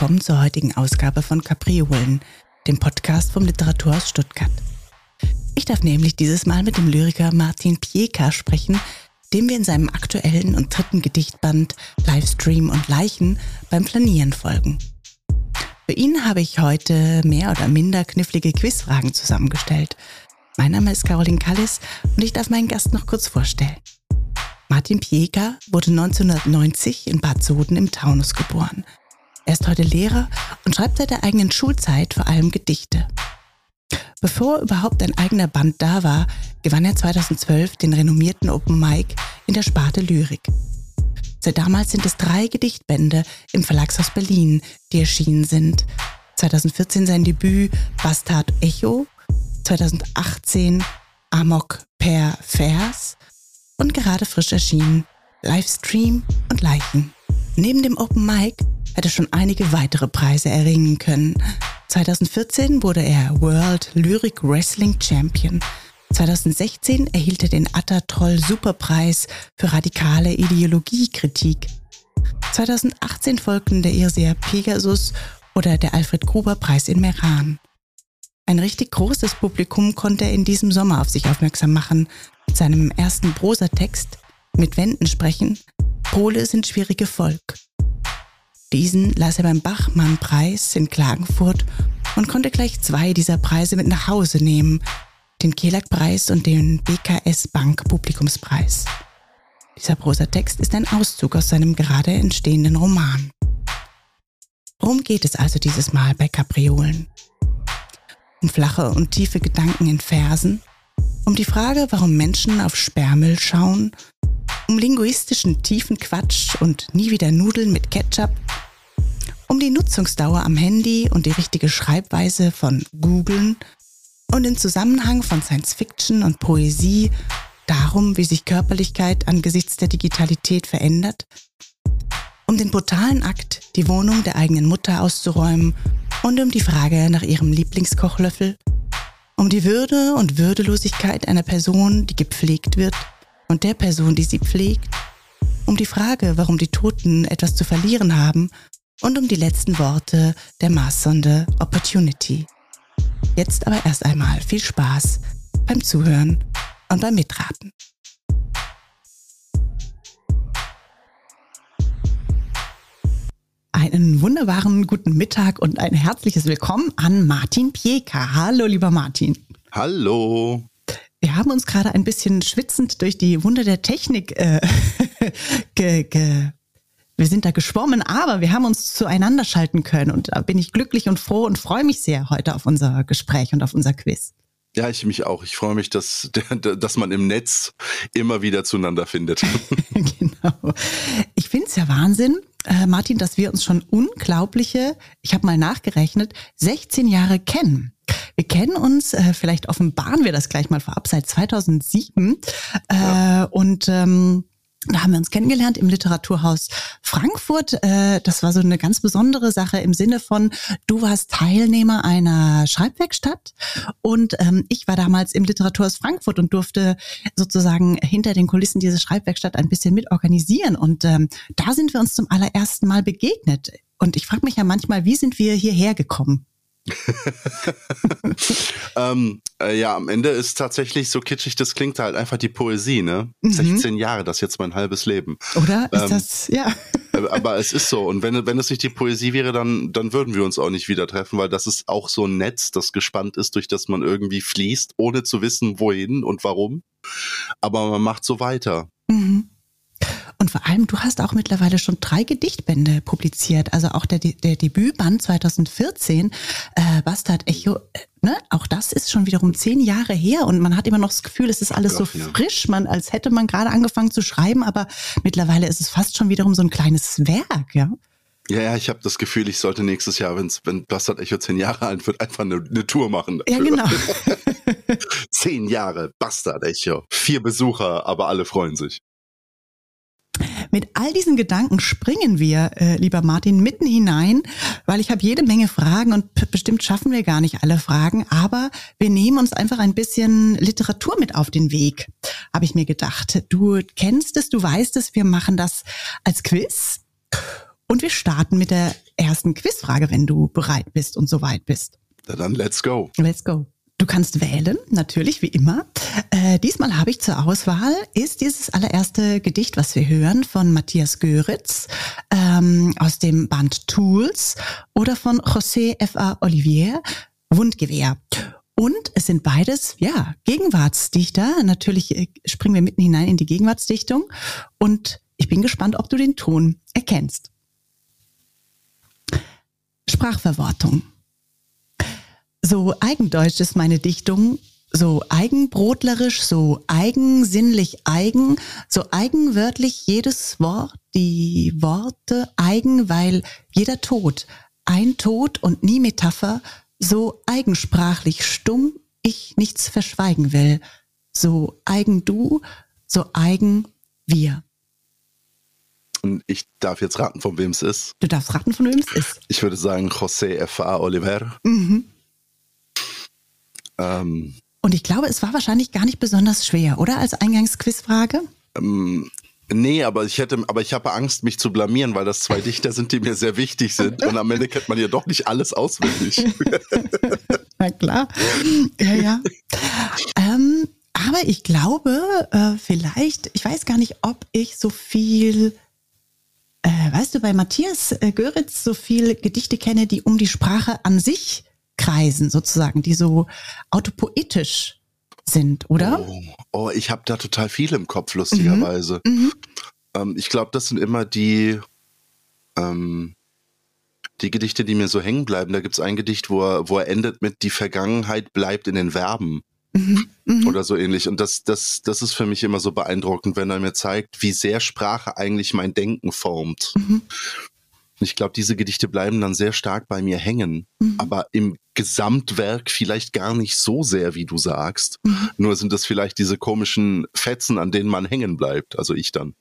willkommen zur heutigen Ausgabe von Kapriolen, dem Podcast vom Literaturhaus Stuttgart. Ich darf nämlich dieses Mal mit dem Lyriker Martin Pieka sprechen, dem wir in seinem aktuellen und dritten Gedichtband Livestream und Leichen beim Planieren folgen. Für ihn habe ich heute mehr oder minder knifflige Quizfragen zusammengestellt. Mein Name ist Caroline Kallis und ich darf meinen Gast noch kurz vorstellen. Martin Pieka wurde 1990 in Bad Soden im Taunus geboren. Er ist heute Lehrer und schreibt seit der eigenen Schulzeit vor allem Gedichte. Bevor überhaupt ein eigener Band da war, gewann er 2012 den renommierten Open Mic in der Sparte Lyrik. Seit damals sind es drei Gedichtbände im Verlagshaus Berlin, die erschienen sind. 2014 sein Debüt Bastard Echo, 2018 Amok per Vers und gerade frisch erschienen Livestream und Leichen. Neben dem Open Mic er schon einige weitere Preise erringen können. 2014 wurde er World Lyric Wrestling Champion. 2016 erhielt er den Atta-Troll Superpreis für radikale Ideologiekritik. 2018 folgten der Irrseher Pegasus oder der Alfred Gruber Preis in Meran. Ein richtig großes Publikum konnte er in diesem Sommer auf sich aufmerksam machen mit seinem ersten Prosatext Mit Wänden sprechen. Pole sind schwierige Volk. Diesen las er beim Bachmann-Preis in Klagenfurt und konnte gleich zwei dieser Preise mit nach Hause nehmen, den Kelag-Preis und den BKS Bank Publikumspreis. Dieser Prosatext ist ein Auszug aus seinem gerade entstehenden Roman. Worum geht es also dieses Mal bei Kapriolen? Um flache und tiefe Gedanken in Versen, um die Frage, warum Menschen auf Sperrmüll schauen um linguistischen tiefen Quatsch und nie wieder Nudeln mit Ketchup, um die Nutzungsdauer am Handy und die richtige Schreibweise von Googlen. Und den Zusammenhang von Science Fiction und Poesie, darum, wie sich Körperlichkeit angesichts der Digitalität verändert, um den brutalen Akt, die Wohnung der eigenen Mutter auszuräumen. Und um die Frage nach ihrem Lieblingskochlöffel, um die Würde und Würdelosigkeit einer Person, die gepflegt wird, und der Person, die sie pflegt, um die Frage, warum die Toten etwas zu verlieren haben und um die letzten Worte der Marssonde Opportunity. Jetzt aber erst einmal viel Spaß beim Zuhören und beim Mitraten. Einen wunderbaren guten Mittag und ein herzliches Willkommen an Martin Pieka. Hallo, lieber Martin. Hallo. Wir haben uns gerade ein bisschen schwitzend durch die Wunder der Technik äh, ge, ge, wir sind da geschwommen, aber wir haben uns zueinander schalten können und da bin ich glücklich und froh und freue mich sehr heute auf unser Gespräch und auf unser Quiz. Ja, ich mich auch. Ich freue mich, dass, dass man im Netz immer wieder zueinander findet. genau. Ich finde es ja Wahnsinn, äh, Martin, dass wir uns schon unglaubliche, ich habe mal nachgerechnet, 16 Jahre kennen. Wir kennen uns, äh, vielleicht offenbaren wir das gleich mal vorab, seit 2007. Äh, ja. Und ähm, da haben wir uns kennengelernt im Literaturhaus Frankfurt. Äh, das war so eine ganz besondere Sache im Sinne von, du warst Teilnehmer einer Schreibwerkstatt und ähm, ich war damals im Literaturhaus Frankfurt und durfte sozusagen hinter den Kulissen diese Schreibwerkstatt ein bisschen mit organisieren. Und ähm, da sind wir uns zum allerersten Mal begegnet. Und ich frage mich ja manchmal, wie sind wir hierher gekommen? ähm, äh, ja, am Ende ist tatsächlich so kitschig, das klingt halt einfach die Poesie, ne? Mhm. 16 Jahre, das ist jetzt mein halbes Leben. Oder ist ähm, das, ja. aber es ist so. Und wenn, wenn es nicht die Poesie wäre, dann, dann würden wir uns auch nicht wieder treffen, weil das ist auch so ein Netz, das gespannt ist, durch das man irgendwie fließt, ohne zu wissen, wohin und warum. Aber man macht so weiter. Mhm. Und vor allem, du hast auch mittlerweile schon drei Gedichtbände publiziert. Also auch der, der Debütband 2014, äh, Bastard Echo, äh, ne? auch das ist schon wiederum zehn Jahre her und man hat immer noch das Gefühl, es ist alles so frisch, man, als hätte man gerade angefangen zu schreiben, aber mittlerweile ist es fast schon wiederum so ein kleines Werk, ja. Ja, ja, ich habe das Gefühl, ich sollte nächstes Jahr, wenn's, wenn Bastard Echo zehn Jahre alt wird, einfach eine, eine Tour machen. Dafür. Ja, genau. zehn Jahre, Bastard Echo. Vier Besucher, aber alle freuen sich. Mit all diesen Gedanken springen wir, äh, lieber Martin, mitten hinein, weil ich habe jede Menge Fragen und bestimmt schaffen wir gar nicht alle Fragen, aber wir nehmen uns einfach ein bisschen Literatur mit auf den Weg, habe ich mir gedacht. Du kennst es, du weißt es, wir machen das als Quiz und wir starten mit der ersten Quizfrage, wenn du bereit bist und soweit bist. Na dann let's go. Let's go. Du kannst wählen, natürlich, wie immer. Äh, diesmal habe ich zur Auswahl, ist dieses allererste Gedicht, was wir hören, von Matthias Göritz ähm, aus dem Band Tools oder von José F.A. Olivier, Wundgewehr. Und es sind beides, ja, Gegenwartsdichter. Natürlich äh, springen wir mitten hinein in die Gegenwartsdichtung. Und ich bin gespannt, ob du den Ton erkennst. Sprachverwortung. So eigendeutsch ist meine Dichtung, so eigenbrotlerisch, so eigensinnlich eigen, so eigenwörtlich jedes Wort, die Worte eigen, weil jeder Tod, ein Tod und nie Metapher, so eigensprachlich stumm ich nichts verschweigen will, so eigen du, so eigen wir. Und ich darf jetzt raten, von wem es ist. Du darfst raten, von wem es ist. Ich würde sagen José F.A. Oliver. Mhm. Ähm, Und ich glaube, es war wahrscheinlich gar nicht besonders schwer, oder? Als Eingangsquizfrage? Ähm, nee, aber ich hätte, aber ich habe Angst, mich zu blamieren, weil das zwei Dichter sind, die mir sehr wichtig sind. Und am Ende kennt man ja doch nicht alles auswendig. Na klar. Ja, ja. ähm, aber ich glaube, äh, vielleicht, ich weiß gar nicht, ob ich so viel äh, weißt du, bei Matthias äh, Göritz so viele Gedichte kenne, die um die Sprache an sich kreisen, sozusagen, die so autopoetisch sind, oder? Oh, oh ich habe da total viel im Kopf, lustigerweise. Mhm. Mhm. Ähm, ich glaube, das sind immer die, ähm, die Gedichte, die mir so hängen bleiben. Da gibt es ein Gedicht, wo er, wo er endet mit Die Vergangenheit bleibt in den Verben. Mhm, mhm. Oder so ähnlich. Und das, das, das ist für mich immer so beeindruckend, wenn er mir zeigt, wie sehr Sprache eigentlich mein Denken formt. Mhm. Ich glaube, diese Gedichte bleiben dann sehr stark bei mir hängen, mhm. aber im Gesamtwerk vielleicht gar nicht so sehr, wie du sagst. Mhm. Nur sind es vielleicht diese komischen Fetzen, an denen man hängen bleibt, also ich dann.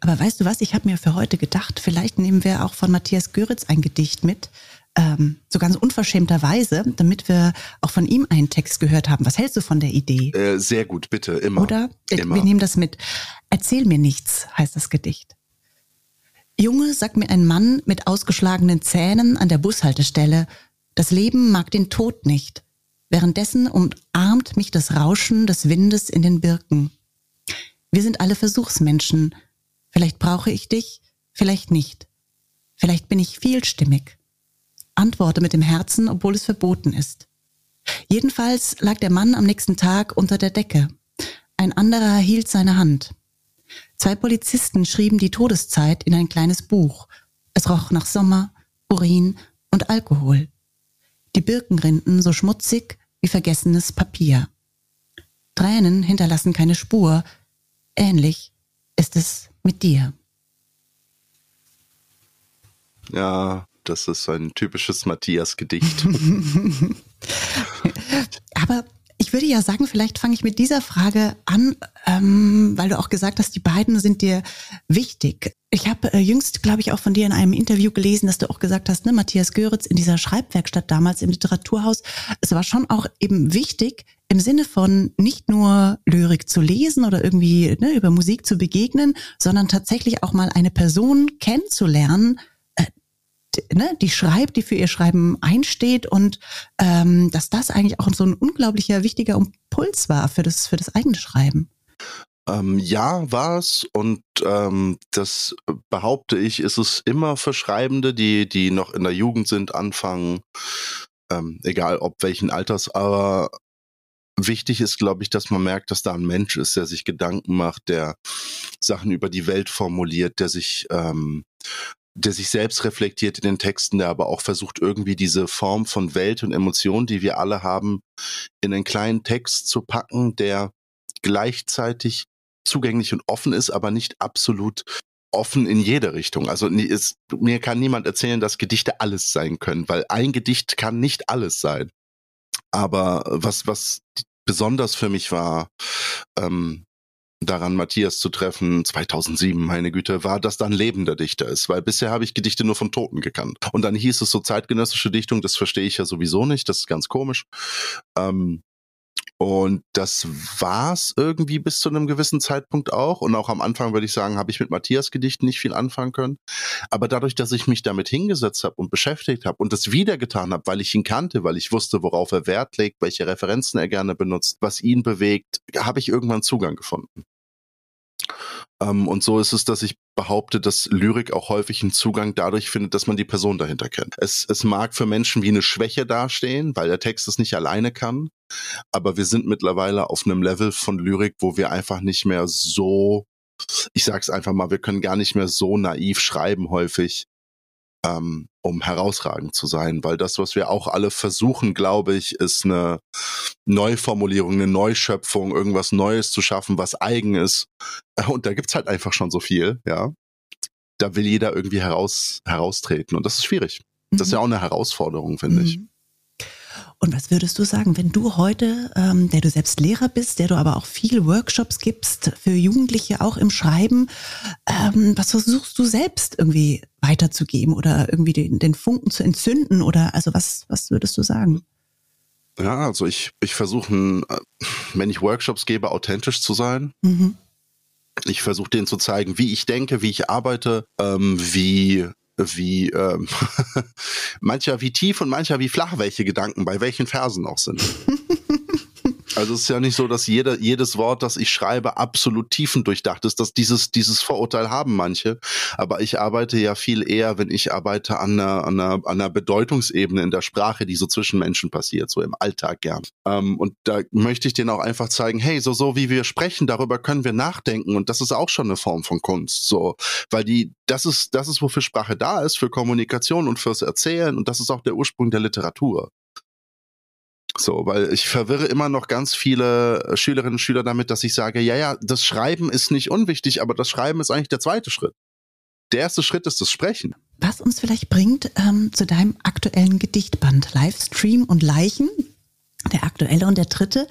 Aber weißt du was, ich habe mir für heute gedacht, vielleicht nehmen wir auch von Matthias Göritz ein Gedicht mit, ähm, so ganz unverschämterweise, damit wir auch von ihm einen Text gehört haben. Was hältst du von der Idee? Äh, sehr gut, bitte, immer. Oder? Immer. Wir nehmen das mit. Erzähl mir nichts, heißt das Gedicht. Junge, sagt mir ein Mann mit ausgeschlagenen Zähnen an der Bushaltestelle, das Leben mag den Tod nicht. Währenddessen umarmt mich das Rauschen des Windes in den Birken. Wir sind alle Versuchsmenschen. Vielleicht brauche ich dich, vielleicht nicht. Vielleicht bin ich vielstimmig antworte mit dem Herzen, obwohl es verboten ist. Jedenfalls lag der Mann am nächsten Tag unter der Decke. Ein anderer hielt seine Hand. Zwei Polizisten schrieben die Todeszeit in ein kleines Buch. Es roch nach Sommer, Urin und Alkohol. Die Birkenrinden so schmutzig wie vergessenes Papier. Tränen hinterlassen keine Spur. Ähnlich ist es mit dir. Ja, das ist ein typisches Matthias-Gedicht. Aber ich würde ja sagen, vielleicht fange ich mit dieser Frage an, ähm, weil du auch gesagt hast, die beiden sind dir wichtig. Ich habe äh, jüngst, glaube ich, auch von dir in einem Interview gelesen, dass du auch gesagt hast, ne, Matthias Göritz in dieser Schreibwerkstatt damals im Literaturhaus, es war schon auch eben wichtig, im Sinne von nicht nur Lyrik zu lesen oder irgendwie ne, über Musik zu begegnen, sondern tatsächlich auch mal eine Person kennenzulernen, ne, die schreibt, die für ihr Schreiben einsteht und ähm, dass das eigentlich auch so ein unglaublicher wichtiger Impuls war für das, für das eigene Schreiben. Ähm, ja, war es und ähm, das behaupte ich, ist es immer für Schreibende, die, die noch in der Jugend sind, anfangen, ähm, egal ob welchen Alters, aber wichtig ist, glaube ich, dass man merkt, dass da ein Mensch ist, der sich Gedanken macht, der Sachen über die Welt formuliert, der sich ähm, der sich selbst reflektiert in den Texten, der aber auch versucht, irgendwie diese Form von Welt und Emotion, die wir alle haben, in einen kleinen Text zu packen, der gleichzeitig zugänglich und offen ist, aber nicht absolut offen in jede Richtung. Also ist, mir kann niemand erzählen, dass Gedichte alles sein können, weil ein Gedicht kann nicht alles sein. Aber was, was besonders für mich war, ähm, daran, Matthias zu treffen, 2007, meine Güte, war, dass da ein lebender Dichter ist, weil bisher habe ich Gedichte nur von Toten gekannt. Und dann hieß es so zeitgenössische Dichtung, das verstehe ich ja sowieso nicht, das ist ganz komisch. Ähm, und das war's irgendwie bis zu einem gewissen Zeitpunkt auch. Und auch am Anfang würde ich sagen, habe ich mit Matthias Gedichten nicht viel anfangen können. Aber dadurch, dass ich mich damit hingesetzt habe und beschäftigt habe und das wieder getan habe, weil ich ihn kannte, weil ich wusste, worauf er Wert legt, welche Referenzen er gerne benutzt, was ihn bewegt, habe ich irgendwann Zugang gefunden. Ähm, und so ist es, dass ich behaupte, dass Lyrik auch häufig einen Zugang dadurch findet, dass man die Person dahinter kennt. Es, es mag für Menschen wie eine Schwäche dastehen, weil der Text es nicht alleine kann. Aber wir sind mittlerweile auf einem Level von Lyrik, wo wir einfach nicht mehr so, ich sag's einfach mal, wir können gar nicht mehr so naiv schreiben häufig, ähm, um herausragend zu sein, weil das, was wir auch alle versuchen, glaube ich, ist eine Neuformulierung, eine Neuschöpfung, irgendwas Neues zu schaffen, was eigen ist. Und da gibt's halt einfach schon so viel, ja. Da will jeder irgendwie heraus, heraustreten und das ist schwierig. Das ist ja mhm. auch eine Herausforderung, finde mhm. ich. Und was würdest du sagen, wenn du heute, ähm, der du selbst Lehrer bist, der du aber auch viele Workshops gibst für Jugendliche auch im Schreiben, ähm, was versuchst du selbst irgendwie weiterzugeben oder irgendwie den, den Funken zu entzünden oder also was, was würdest du sagen? Ja, also ich, ich versuche, äh, wenn ich Workshops gebe, authentisch zu sein. Mhm. Ich versuche denen zu zeigen, wie ich denke, wie ich arbeite, ähm, wie wie ähm, mancher wie tief und mancher wie flach welche Gedanken bei welchen Versen auch sind. Also es ist ja nicht so, dass jeder, jedes Wort, das ich schreibe, absolut tiefendurchdacht ist. Dass dieses, dieses Vorurteil haben manche. Aber ich arbeite ja viel eher, wenn ich arbeite an einer, an einer, an einer Bedeutungsebene in der Sprache, die so zwischen Menschen passiert, so im Alltag gern. Ähm, und da möchte ich denen auch einfach zeigen, hey, so, so wie wir sprechen, darüber können wir nachdenken. Und das ist auch schon eine Form von Kunst. So, weil die, das ist, das ist, wofür Sprache da ist, für Kommunikation und fürs Erzählen. Und das ist auch der Ursprung der Literatur. So, weil ich verwirre immer noch ganz viele äh, Schülerinnen und Schüler damit, dass ich sage, ja, ja, das Schreiben ist nicht unwichtig, aber das Schreiben ist eigentlich der zweite Schritt. Der erste Schritt ist das Sprechen. Was uns vielleicht bringt ähm, zu deinem aktuellen Gedichtband Livestream und Leichen, der aktuelle und der dritte.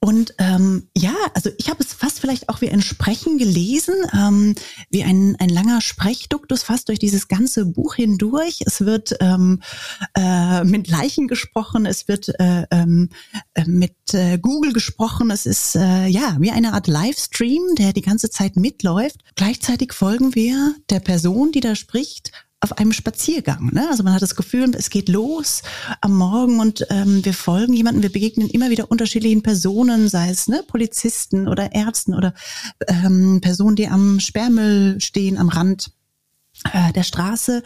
Und ähm, ja, also ich habe es fast vielleicht auch wie ein Sprechen gelesen, ähm, wie ein, ein langer Sprechduktus fast durch dieses ganze Buch hindurch. Es wird ähm, äh, mit Leichen gesprochen, es wird äh, ähm, äh, mit äh, Google gesprochen. Es ist äh, ja wie eine Art Livestream, der die ganze Zeit mitläuft. Gleichzeitig folgen wir der Person, die da spricht, auf einem Spaziergang. Ne? Also man hat das Gefühl, es geht los am Morgen und ähm, wir folgen jemanden, wir begegnen immer wieder unterschiedlichen Personen, sei es ne, Polizisten oder Ärzten oder ähm, Personen, die am Sperrmüll stehen, am Rand äh, der Straße.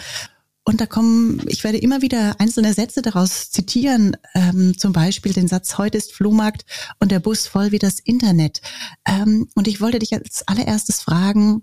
Und da kommen, ich werde immer wieder einzelne Sätze daraus zitieren, ähm, zum Beispiel den Satz, heute ist Flohmarkt und der Bus voll wie das Internet. Ähm, und ich wollte dich als allererstes fragen,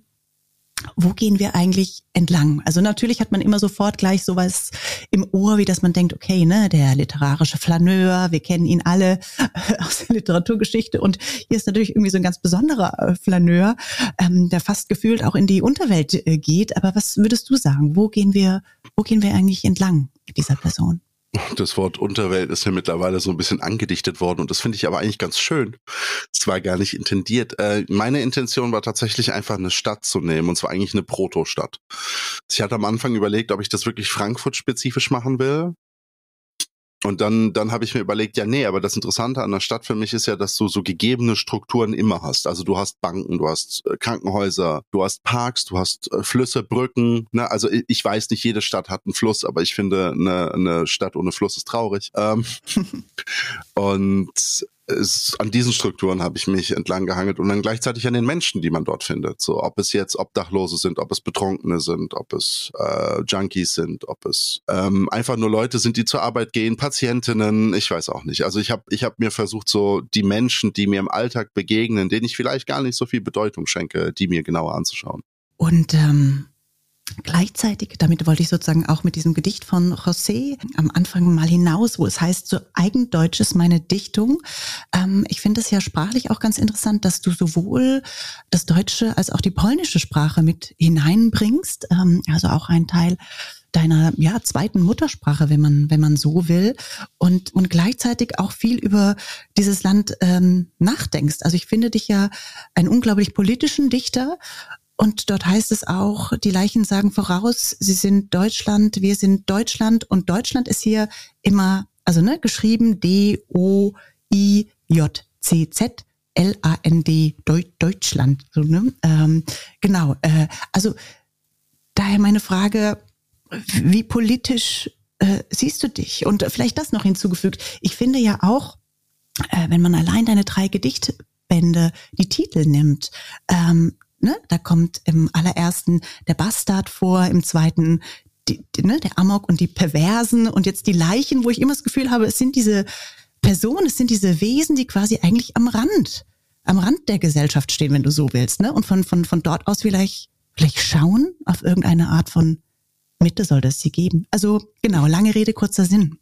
wo gehen wir eigentlich entlang? Also natürlich hat man immer sofort gleich sowas im Ohr, wie dass man denkt, okay, ne, der literarische Flaneur, wir kennen ihn alle aus der Literaturgeschichte und hier ist natürlich irgendwie so ein ganz besonderer äh, Flaneur, ähm, der fast gefühlt auch in die Unterwelt äh, geht. Aber was würdest du sagen? Wo gehen wir, wo gehen wir eigentlich entlang dieser Person? Das Wort Unterwelt ist ja mittlerweile so ein bisschen angedichtet worden und das finde ich aber eigentlich ganz schön. Es war gar nicht intendiert. Äh, meine Intention war tatsächlich einfach eine Stadt zu nehmen und zwar eigentlich eine Proto-Stadt. Ich hatte am Anfang überlegt, ob ich das wirklich Frankfurt-spezifisch machen will. Und dann, dann habe ich mir überlegt, ja, nee, aber das Interessante an der Stadt für mich ist ja, dass du so gegebene Strukturen immer hast. Also du hast Banken, du hast äh, Krankenhäuser, du hast Parks, du hast äh, Flüsse, Brücken. Ne? Also ich, ich weiß nicht, jede Stadt hat einen Fluss, aber ich finde, eine, eine Stadt ohne Fluss ist traurig. Ähm, und es, an diesen Strukturen habe ich mich entlang gehangelt und dann gleichzeitig an den Menschen, die man dort findet. So, ob es jetzt Obdachlose sind, ob es Betrunkene sind, ob es äh, Junkies sind, ob es ähm, einfach nur Leute sind, die zur Arbeit gehen, Patientinnen, ich weiß auch nicht. Also ich habe ich hab mir versucht, so die Menschen, die mir im Alltag begegnen, denen ich vielleicht gar nicht so viel Bedeutung schenke, die mir genauer anzuschauen. Und ähm, Gleichzeitig, damit wollte ich sozusagen auch mit diesem Gedicht von José am Anfang mal hinaus, wo es heißt, so Eigendeutsch ist meine Dichtung. Ähm, ich finde es ja sprachlich auch ganz interessant, dass du sowohl das Deutsche als auch die polnische Sprache mit hineinbringst. Ähm, also auch ein Teil deiner ja, zweiten Muttersprache, wenn man, wenn man so will, und, und gleichzeitig auch viel über dieses Land ähm, nachdenkst. Also ich finde dich ja einen unglaublich politischen Dichter. Und dort heißt es auch, die Leichen sagen voraus, sie sind Deutschland, wir sind Deutschland und Deutschland ist hier immer, also ne, geschrieben D-O-I-J-C-Z. L-A-N-D Deutschland. So, ne? Ähm, genau. Äh, also daher meine Frage, wie politisch äh, siehst du dich? Und vielleicht das noch hinzugefügt. Ich finde ja auch, äh, wenn man allein deine drei Gedichtbände die Titel nimmt, ähm, ne, da kommt im allerersten der Bastard vor, im zweiten die, die, ne, der Amok und die Perversen und jetzt die Leichen, wo ich immer das Gefühl habe, es sind diese Personen, es sind diese Wesen, die quasi eigentlich am Rand, am Rand der Gesellschaft stehen, wenn du so willst, ne? Und von, von, von dort aus vielleicht, vielleicht schauen auf irgendeine Art von Mitte soll das sie geben. Also genau, lange Rede, kurzer Sinn.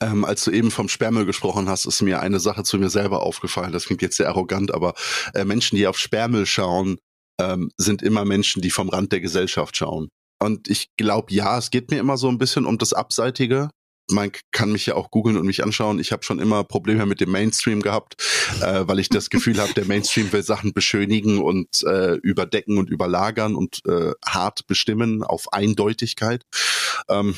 Ähm, als du eben vom Sperrmüll gesprochen hast, ist mir eine Sache zu mir selber aufgefallen. Das klingt jetzt sehr arrogant, aber äh, Menschen, die auf Sperrmüll schauen, ähm, sind immer Menschen, die vom Rand der Gesellschaft schauen. Und ich glaube, ja, es geht mir immer so ein bisschen um das Abseitige man kann mich ja auch googeln und mich anschauen. Ich habe schon immer Probleme mit dem Mainstream gehabt, äh, weil ich das Gefühl habe, der Mainstream will Sachen beschönigen und äh, überdecken und überlagern und äh, hart bestimmen auf Eindeutigkeit. Ähm,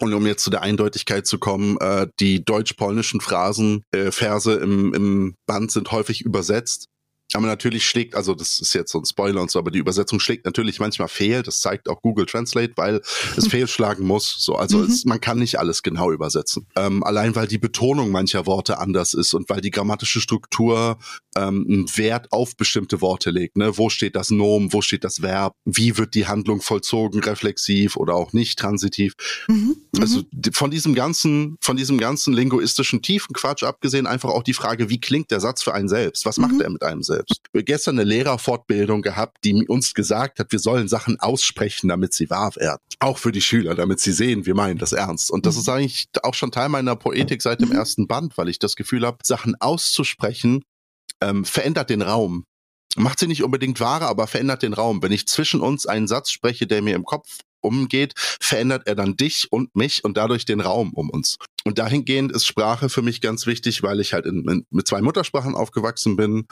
und um jetzt zu der Eindeutigkeit zu kommen, äh, die deutsch-polnischen Phrasen, äh, Verse im, im Band sind häufig übersetzt aber natürlich schlägt, also das ist jetzt so ein Spoiler und so, aber die Übersetzung schlägt natürlich manchmal fehl. Das zeigt auch Google Translate, weil es fehlschlagen muss. So, also mhm. es, man kann nicht alles genau übersetzen. Ähm, allein weil die Betonung mancher Worte anders ist und weil die grammatische Struktur ähm, einen Wert auf bestimmte Worte legt. Ne? Wo steht das Nomen, wo steht das Verb, wie wird die Handlung vollzogen, reflexiv oder auch nicht transitiv. Mhm. mhm. Also von diesem ganzen, von diesem ganzen linguistischen tiefen Quatsch abgesehen einfach auch die Frage, wie klingt der Satz für einen selbst? Was macht mhm. er mit einem selbst? Gestern eine Lehrerfortbildung gehabt, die uns gesagt hat, wir sollen Sachen aussprechen, damit sie wahr werden. Auch für die Schüler, damit sie sehen, wir meinen das ernst. Und das mhm. ist eigentlich auch schon Teil meiner Poetik seit dem mhm. ersten Band, weil ich das Gefühl habe, Sachen auszusprechen ähm, verändert den Raum macht sie nicht unbedingt wahre, aber verändert den Raum. Wenn ich zwischen uns einen Satz spreche, der mir im Kopf umgeht, verändert er dann dich und mich und dadurch den Raum um uns. Und dahingehend ist Sprache für mich ganz wichtig, weil ich halt in, in, mit zwei Muttersprachen aufgewachsen bin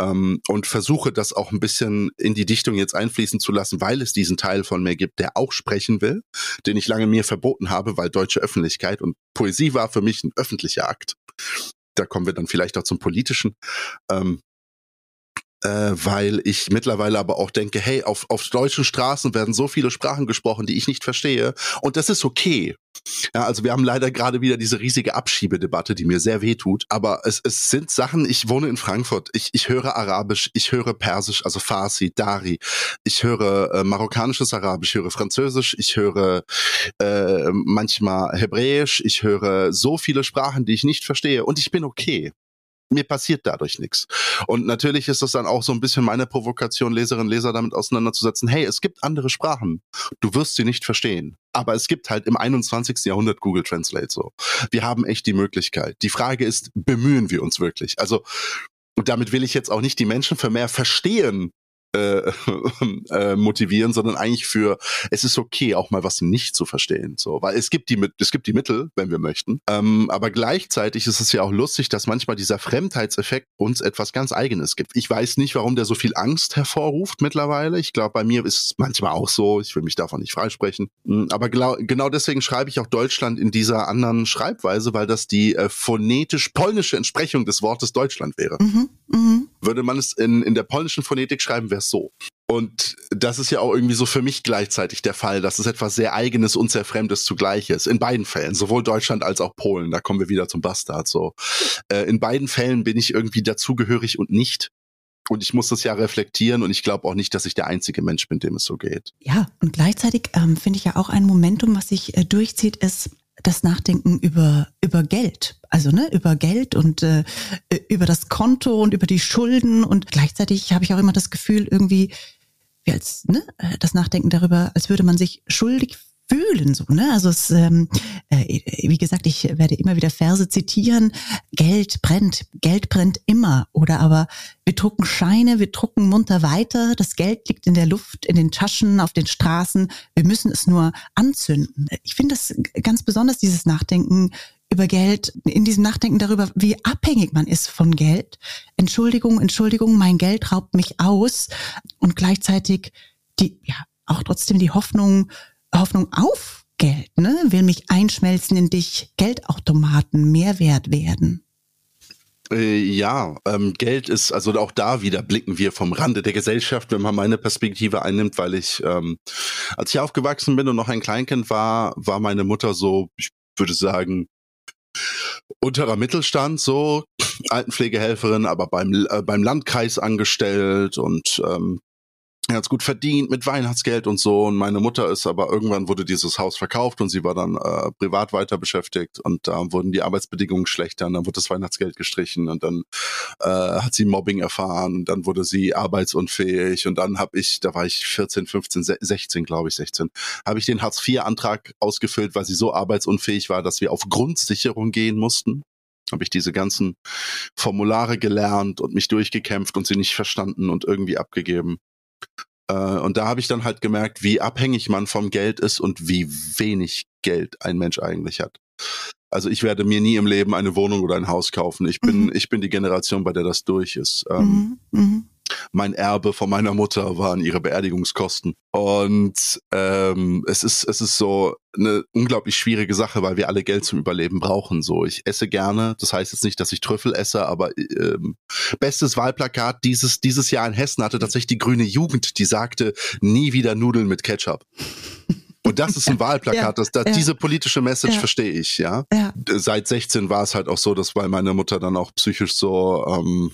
ähm, und versuche das auch ein bisschen in die Dichtung jetzt einfließen zu lassen, weil es diesen Teil von mir gibt, der auch sprechen will, den ich lange mir verboten habe, weil deutsche Öffentlichkeit und Poesie war für mich ein öffentlicher Akt. Da kommen wir dann vielleicht auch zum Politischen. Ähm, äh, weil ich mittlerweile aber auch denke, hey, auf, auf deutschen Straßen werden so viele Sprachen gesprochen, die ich nicht verstehe. Und das ist okay. Ja, also wir haben leider gerade wieder diese riesige Abschiebedebatte, die mir sehr weh tut. Aber es, es sind Sachen, ich wohne in Frankfurt, ich, ich höre Arabisch, ich höre Persisch, also Farsi, Dari, ich höre äh, marokkanisches Arabisch, ich höre Französisch, ich höre äh, manchmal Hebräisch, ich höre so viele Sprachen, die ich nicht verstehe und ich bin okay mir passiert dadurch nichts. Und natürlich ist das dann auch so ein bisschen meine Provokation, Leserinnen und Leser damit auseinanderzusetzen, hey, es gibt andere Sprachen. Du wirst sie nicht verstehen. Aber es gibt halt im 21. Jahrhundert Google Translate so. Wir haben echt die Möglichkeit. Die Frage ist, bemühen wir uns wirklich? Also, und damit will ich jetzt auch nicht die Menschen für mehr verstehen äh, äh, motivieren, sondern eigentlich für es ist okay, auch mal was nicht zu verstehen. So, weil es gibt die es gibt die Mittel, wenn wir möchten. Ähm, aber gleichzeitig ist es ja auch lustig, dass manchmal dieser Fremdheitseffekt uns etwas ganz Eigenes gibt. Ich weiß nicht, warum der so viel Angst hervorruft mittlerweile. Ich glaube, bei mir ist es manchmal auch so. Ich will mich davon nicht freisprechen. Hm, aber genau, genau deswegen schreibe ich auch Deutschland in dieser anderen Schreibweise, weil das die äh, phonetisch polnische Entsprechung des Wortes Deutschland wäre. Mhm, mh. Würde man es in, in der polnischen Phonetik schreiben, wäre es so. Und das ist ja auch irgendwie so für mich gleichzeitig der Fall, dass es etwas sehr Eigenes und sehr Fremdes zugleich ist. In beiden Fällen, sowohl Deutschland als auch Polen. Da kommen wir wieder zum Bastard. So, äh, in beiden Fällen bin ich irgendwie dazugehörig und nicht. Und ich muss das ja reflektieren und ich glaube auch nicht, dass ich der einzige Mensch bin, dem es so geht. Ja, und gleichzeitig ähm, finde ich ja auch ein Momentum, was sich äh, durchzieht, ist das Nachdenken über, über Geld. Also ne, über Geld und äh, über das Konto und über die Schulden. Und gleichzeitig habe ich auch immer das Gefühl, irgendwie, wie als ne, das Nachdenken darüber, als würde man sich schuldig fühlen so ne? Also es ähm, äh, wie gesagt ich werde immer wieder Verse zitieren. Geld brennt Geld brennt immer. Oder aber wir drucken Scheine wir drucken munter weiter. Das Geld liegt in der Luft in den Taschen auf den Straßen. Wir müssen es nur anzünden. Ich finde das ganz besonders dieses Nachdenken über Geld, in diesem Nachdenken darüber, wie abhängig man ist von Geld. Entschuldigung, Entschuldigung, mein Geld raubt mich aus. Und gleichzeitig die, ja, auch trotzdem die Hoffnung, Hoffnung auf Geld, ne? will mich einschmelzen in dich, Geldautomaten Mehrwert werden. Äh, ja, ähm, Geld ist, also auch da wieder blicken wir vom Rande der Gesellschaft, wenn man meine Perspektive einnimmt, weil ich, ähm, als ich aufgewachsen bin und noch ein Kleinkind war, war meine Mutter so, ich würde sagen, unterer Mittelstand, so Altenpflegehelferin, aber beim, äh, beim Landkreis angestellt und ähm, er hat's gut verdient mit Weihnachtsgeld und so. Und meine Mutter ist aber irgendwann wurde dieses Haus verkauft und sie war dann äh, privat weiter beschäftigt und da äh, wurden die Arbeitsbedingungen schlechter und dann wurde das Weihnachtsgeld gestrichen und dann äh, hat sie Mobbing erfahren und dann wurde sie arbeitsunfähig und dann habe ich, da war ich 14, 15, 16, glaube ich, 16, habe ich den Hartz-IV-Antrag ausgefüllt, weil sie so arbeitsunfähig war, dass wir auf Grundsicherung gehen mussten habe ich diese ganzen Formulare gelernt und mich durchgekämpft und sie nicht verstanden und irgendwie abgegeben. Äh, und da habe ich dann halt gemerkt, wie abhängig man vom Geld ist und wie wenig Geld ein Mensch eigentlich hat. Also ich werde mir nie im Leben eine Wohnung oder ein Haus kaufen. Ich bin, mhm. ich bin die Generation, bei der das durch ist. Ähm, mhm. Mein Erbe von meiner Mutter waren ihre Beerdigungskosten. Und ähm, es ist es ist so eine unglaublich schwierige Sache, weil wir alle Geld zum Überleben brauchen. So, ich esse gerne. Das heißt jetzt nicht, dass ich Trüffel esse, aber ähm, bestes Wahlplakat dieses dieses Jahr in Hessen hatte tatsächlich die Grüne Jugend, die sagte nie wieder Nudeln mit Ketchup. Und das ist ein Wahlplakat. Ja, das, das, ja. Diese politische Message ja. verstehe ich, ja? ja. Seit 16 war es halt auch so, dass weil meine Mutter dann auch psychisch so ähm,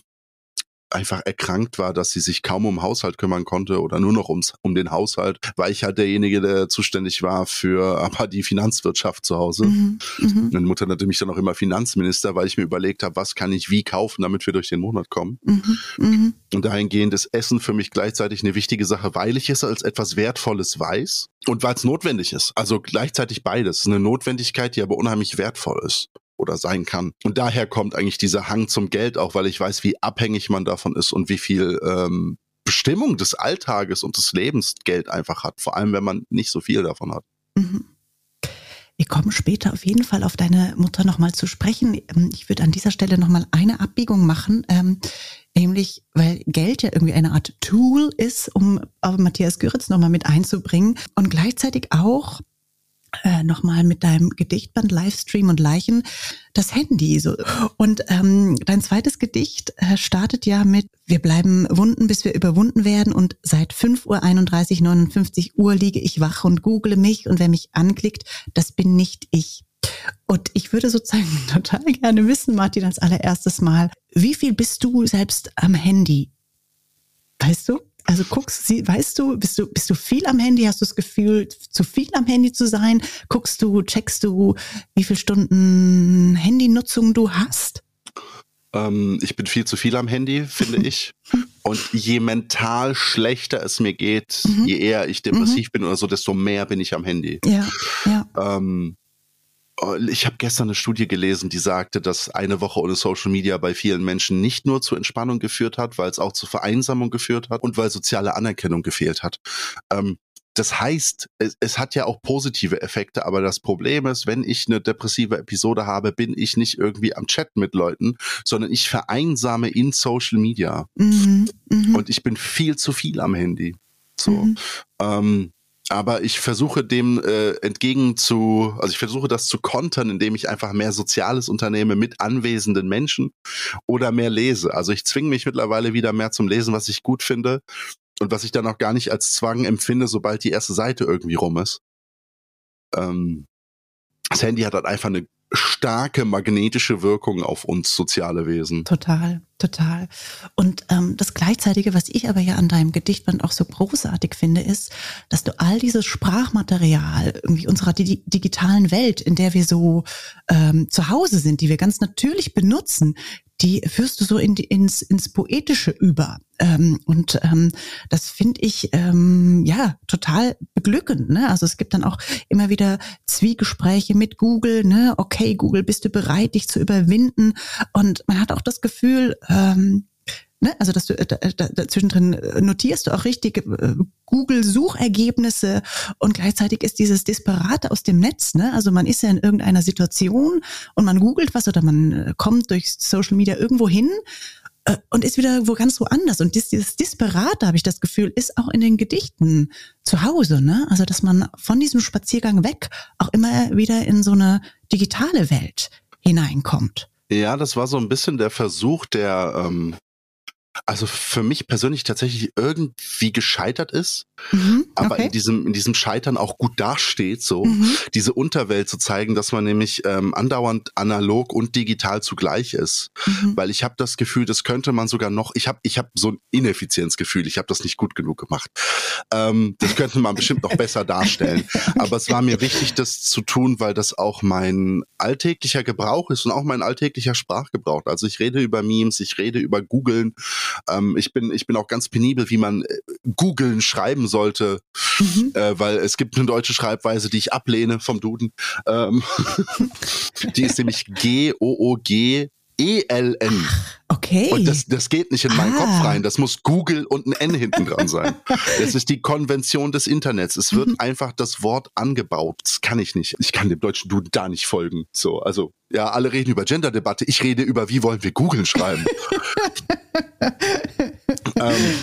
einfach erkrankt war, dass sie sich kaum um Haushalt kümmern konnte oder nur noch ums, um den Haushalt, weil ich halt derjenige, der zuständig war für aber die Finanzwirtschaft zu Hause. Mhm, mhm. Meine Mutter nannte mich dann auch immer Finanzminister, weil ich mir überlegt habe, was kann ich wie kaufen, damit wir durch den Monat kommen. Mhm, mhm, und dahingehend ist Essen für mich gleichzeitig eine wichtige Sache, weil ich es als etwas Wertvolles weiß und weil es notwendig ist. Also gleichzeitig beides. Eine Notwendigkeit, die aber unheimlich wertvoll ist oder sein kann. Und daher kommt eigentlich dieser Hang zum Geld auch, weil ich weiß, wie abhängig man davon ist und wie viel ähm, Bestimmung des Alltages und des Lebens Geld einfach hat, vor allem wenn man nicht so viel davon hat. Mhm. Wir kommen später auf jeden Fall auf deine Mutter nochmal zu sprechen. Ähm, ich würde an dieser Stelle nochmal eine Abbiegung machen, ähm, nämlich weil Geld ja irgendwie eine Art Tool ist, um Matthias Güritz nochmal mit einzubringen und gleichzeitig auch äh, nochmal mit deinem Gedichtband Livestream und Leichen das Handy. So. Und ähm, dein zweites Gedicht äh, startet ja mit Wir bleiben wunden, bis wir überwunden werden und seit 5.31 Uhr, 59 Uhr liege ich wach und google mich und wer mich anklickt, das bin nicht ich. Und ich würde sozusagen total gerne wissen, Martin, als allererstes Mal, wie viel bist du selbst am Handy? Weißt du? Also guckst, sie, weißt du, bist du, bist du viel am Handy? Hast du das Gefühl, zu viel am Handy zu sein? Guckst du, checkst du, wie viele Stunden Handynutzung du hast? Ähm, ich bin viel zu viel am Handy, finde ich. Und je mental schlechter es mir geht, mhm. je eher ich depressiv mhm. bin oder so, desto mehr bin ich am Handy. Ja, ja. Ähm, ich habe gestern eine Studie gelesen, die sagte, dass eine Woche ohne Social Media bei vielen Menschen nicht nur zu Entspannung geführt hat, weil es auch zu Vereinsamung geführt hat und weil soziale Anerkennung gefehlt hat. Ähm, das heißt, es, es, hat ja auch positive Effekte, aber das Problem ist, wenn ich eine depressive Episode habe, bin ich nicht irgendwie am Chat mit Leuten, sondern ich vereinsame in Social Media. Mhm, mh. Und ich bin viel zu viel am Handy. So. Mhm. Ähm, aber ich versuche dem äh, entgegen zu, also ich versuche das zu kontern, indem ich einfach mehr Soziales unternehme mit anwesenden Menschen oder mehr lese. Also ich zwinge mich mittlerweile wieder mehr zum Lesen, was ich gut finde und was ich dann auch gar nicht als Zwang empfinde, sobald die erste Seite irgendwie rum ist. Ähm, das Handy hat halt einfach eine starke magnetische Wirkung auf uns soziale Wesen. Total, total. Und ähm, das Gleichzeitige, was ich aber ja an deinem Gedichtband auch so großartig finde, ist, dass du all dieses Sprachmaterial irgendwie unserer di digitalen Welt, in der wir so ähm, zu Hause sind, die wir ganz natürlich benutzen, die führst du so in ins, ins Poetische über. Ähm, und ähm, das finde ich ähm, ja total beglückend. Ne? Also es gibt dann auch immer wieder Zwiegespräche mit Google. Ne? Okay, Google, bist du bereit, dich zu überwinden? Und man hat auch das Gefühl, ähm, Ne? Also dass du äh, da, da, zwischendrin äh, notierst du auch richtig äh, Google-Suchergebnisse und gleichzeitig ist dieses Disparate aus dem Netz. Ne? Also man ist ja in irgendeiner Situation und man googelt was oder man äh, kommt durch Social Media irgendwo hin äh, und ist wieder wo ganz woanders. Und dieses Disparate, habe ich das Gefühl, ist auch in den Gedichten zu Hause. Ne? Also dass man von diesem Spaziergang weg auch immer wieder in so eine digitale Welt hineinkommt. Ja, das war so ein bisschen der Versuch der ähm, also für mich persönlich tatsächlich irgendwie gescheitert ist, mhm, aber in diesem in diesem Scheitern auch gut dasteht, so mhm. diese Unterwelt zu zeigen, dass man nämlich ähm, andauernd analog und digital zugleich ist, mhm. weil ich habe das Gefühl, das könnte man sogar noch. Ich habe ich habe so ein Ineffizienzgefühl, ich habe das nicht gut genug gemacht. Ähm, das könnte man bestimmt noch besser darstellen, aber es war mir wichtig, das zu tun, weil das auch mein alltäglicher Gebrauch ist und auch mein alltäglicher Sprachgebrauch. Also ich rede über Memes, ich rede über Googlen ähm, ich bin ich bin auch ganz penibel, wie man äh, googeln schreiben sollte, mhm. äh, weil es gibt eine deutsche Schreibweise, die ich ablehne vom Duden. Ähm, die ist nämlich G O O G E-L-N. Okay. Und das, das geht nicht in meinen ah. Kopf rein. Das muss Google und ein N hinten dran sein. Das ist die Konvention des Internets. Es wird mhm. einfach das Wort angebaut. Das kann ich nicht. Ich kann dem deutschen Duden da nicht folgen. So, also, ja, alle reden über Genderdebatte. Ich rede über, wie wollen wir Googeln schreiben. ähm,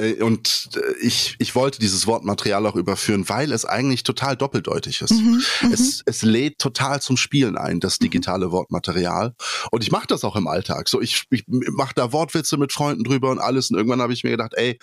äh, und äh, ich, ich wollte dieses Wortmaterial auch überführen, weil es eigentlich total doppeldeutig ist. Mhm, mhm, es, es lädt total zum Spielen ein, das mhm. digitale Wortmaterial. Und ich mache das auch im Alltag. So, ich, ich mache da Wortwitze mit Freunden drüber und alles. Und irgendwann habe ich mir gedacht, ey,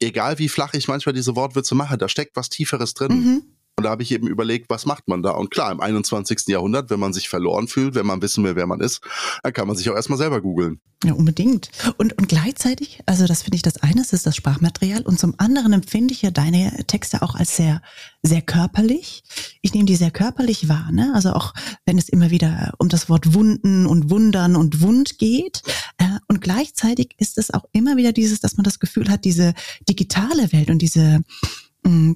egal wie flach ich manchmal diese Wortwitze mache, da steckt was Tieferes drin. Mhm. Und da habe ich eben überlegt, was macht man da? Und klar, im 21. Jahrhundert, wenn man sich verloren fühlt, wenn man wissen will, wer man ist, dann kann man sich auch erstmal selber googeln. Ja, unbedingt. Und, und gleichzeitig, also das finde ich das eine, das ist das Sprachmaterial. Und zum anderen empfinde ich ja deine Texte auch als sehr, sehr körperlich. Ich nehme die sehr körperlich wahr, ne? Also auch wenn es immer wieder um das Wort Wunden und Wundern und Wund geht. Äh, und gleichzeitig ist es auch immer wieder dieses, dass man das Gefühl hat, diese digitale Welt und diese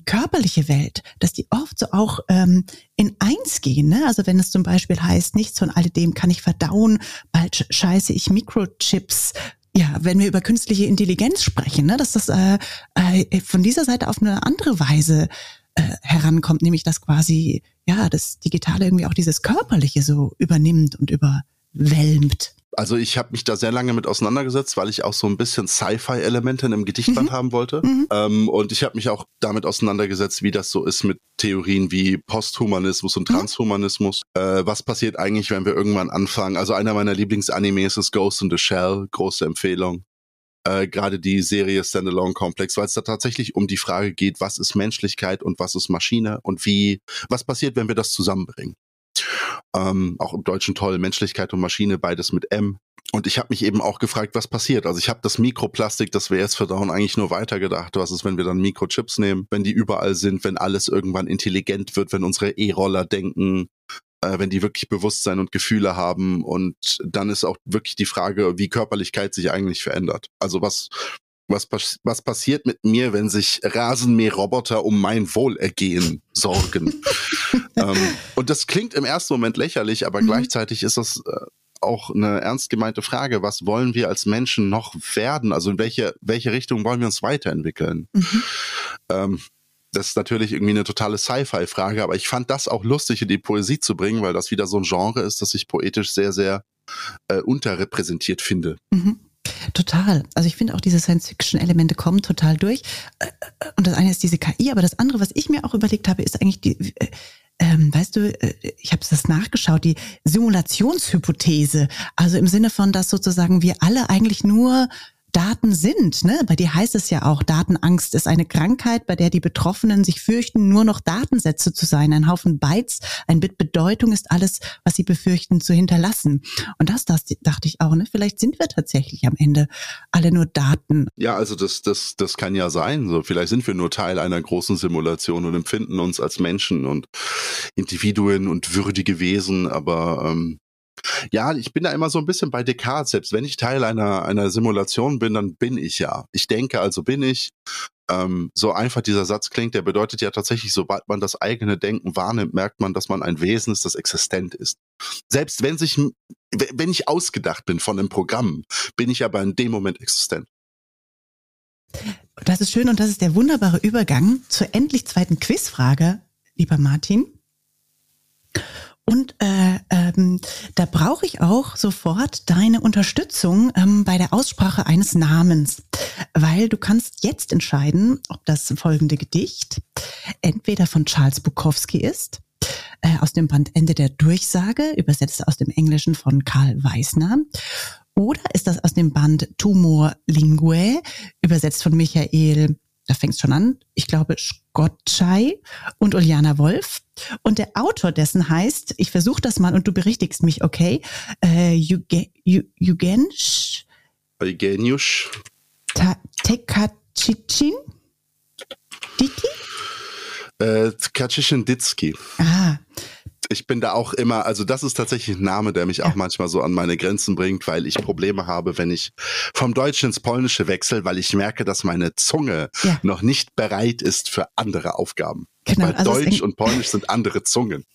körperliche Welt, dass die oft so auch ähm, in eins gehen. Ne? Also wenn es zum Beispiel heißt, nichts von alledem kann ich verdauen, bald scheiße ich Mikrochips. Ja, wenn wir über künstliche Intelligenz sprechen, ne, dass das äh, äh, von dieser Seite auf eine andere Weise äh, herankommt, nämlich dass quasi ja das Digitale irgendwie auch dieses Körperliche so übernimmt und überwälmt. Also ich habe mich da sehr lange mit auseinandergesetzt, weil ich auch so ein bisschen Sci-Fi-Elemente in einem Gedichtband mhm. haben wollte. Mhm. Ähm, und ich habe mich auch damit auseinandergesetzt, wie das so ist mit Theorien wie Posthumanismus und mhm. Transhumanismus. Mhm. Äh, was passiert eigentlich, wenn wir irgendwann anfangen? Also einer meiner Lieblingsanimes ist Ghost in the Shell, große Empfehlung. Äh, Gerade die Serie Standalone Complex, weil es da tatsächlich um die Frage geht, was ist Menschlichkeit und was ist Maschine und wie, was passiert, wenn wir das zusammenbringen. Ähm, auch im Deutschen toll, Menschlichkeit und Maschine, beides mit M. Und ich habe mich eben auch gefragt, was passiert. Also ich habe das Mikroplastik, das wir jetzt verdauen, eigentlich nur weitergedacht. Was ist, wenn wir dann Mikrochips nehmen, wenn die überall sind, wenn alles irgendwann intelligent wird, wenn unsere E-Roller denken, äh, wenn die wirklich Bewusstsein und Gefühle haben. Und dann ist auch wirklich die Frage, wie Körperlichkeit sich eigentlich verändert. Also was was, was passiert mit mir, wenn sich Rasenmäherroboter um mein Wohlergehen sorgen? ähm, und das klingt im ersten Moment lächerlich, aber mhm. gleichzeitig ist das äh, auch eine ernst gemeinte Frage. Was wollen wir als Menschen noch werden? Also in welche, welche Richtung wollen wir uns weiterentwickeln? Mhm. Ähm, das ist natürlich irgendwie eine totale Sci-Fi-Frage, aber ich fand das auch lustig in die Poesie zu bringen, weil das wieder so ein Genre ist, das ich poetisch sehr, sehr äh, unterrepräsentiert finde. Mhm. Total. Also ich finde auch diese Science-Fiction-Elemente kommen total durch. Äh, äh, und das eine ist diese KI, aber das andere, was ich mir auch überlegt habe, ist eigentlich die, äh, ähm, weißt du, ich habe das nachgeschaut, die Simulationshypothese. Also im Sinne von, dass sozusagen wir alle eigentlich nur Daten sind. Ne? Bei dir heißt es ja auch, Datenangst ist eine Krankheit, bei der die Betroffenen sich fürchten, nur noch Datensätze zu sein. Ein Haufen Bytes, ein Bit Bedeutung ist alles, was sie befürchten zu hinterlassen. Und das, das dachte ich auch, ne? vielleicht sind wir tatsächlich am Ende alle nur Daten. Ja, also das, das, das kann ja sein. So, vielleicht sind wir nur Teil einer großen Simulation und empfinden uns als Menschen und Individuen und würdige Wesen, aber ähm, Ja, ich bin da immer so ein bisschen bei Descartes. Selbst wenn ich Teil einer, einer Simulation bin, dann bin ich ja. Ich denke, also bin ich. Ähm, so einfach dieser Satz klingt, der bedeutet ja tatsächlich, sobald man das eigene Denken wahrnimmt, merkt man, dass man ein Wesen ist, das existent ist. Selbst wenn sich, wenn ich ausgedacht bin von einem Programm, bin ich aber in dem Moment existent. Das ist schön und das ist der wunderbare Übergang zur endlich zweiten Quizfrage, lieber Martin. Und äh, ähm, da brauche ich auch sofort deine Unterstützung ähm, bei der Aussprache eines Namens, weil du kannst jetzt entscheiden, ob das folgende Gedicht entweder von Charles Bukowski ist, äh, aus dem Band Ende der Durchsage, übersetzt aus dem Englischen von Karl Weisner, oder ist das aus dem Band Tumor Lingue, übersetzt von Michael da fängt es schon an, ich glaube Schgottschei und Uliana Wolf. Und der Autor dessen heißt, ich versuche das mal und du berichtigst mich, okay, äh, Eugensch Eugeniusz Tekacicin Diki? Äh, Kaczyshin Ditski. Ah, ich bin da auch immer, also das ist tatsächlich ein Name, der mich auch manchmal so an meine Grenzen bringt, weil ich Probleme habe, wenn ich vom Deutschen ins Polnische wechsle, weil ich merke, dass meine Zunge ja. noch nicht bereit ist für andere Aufgaben. Genau, Weil also Deutsch und Polnisch sind andere Zungen.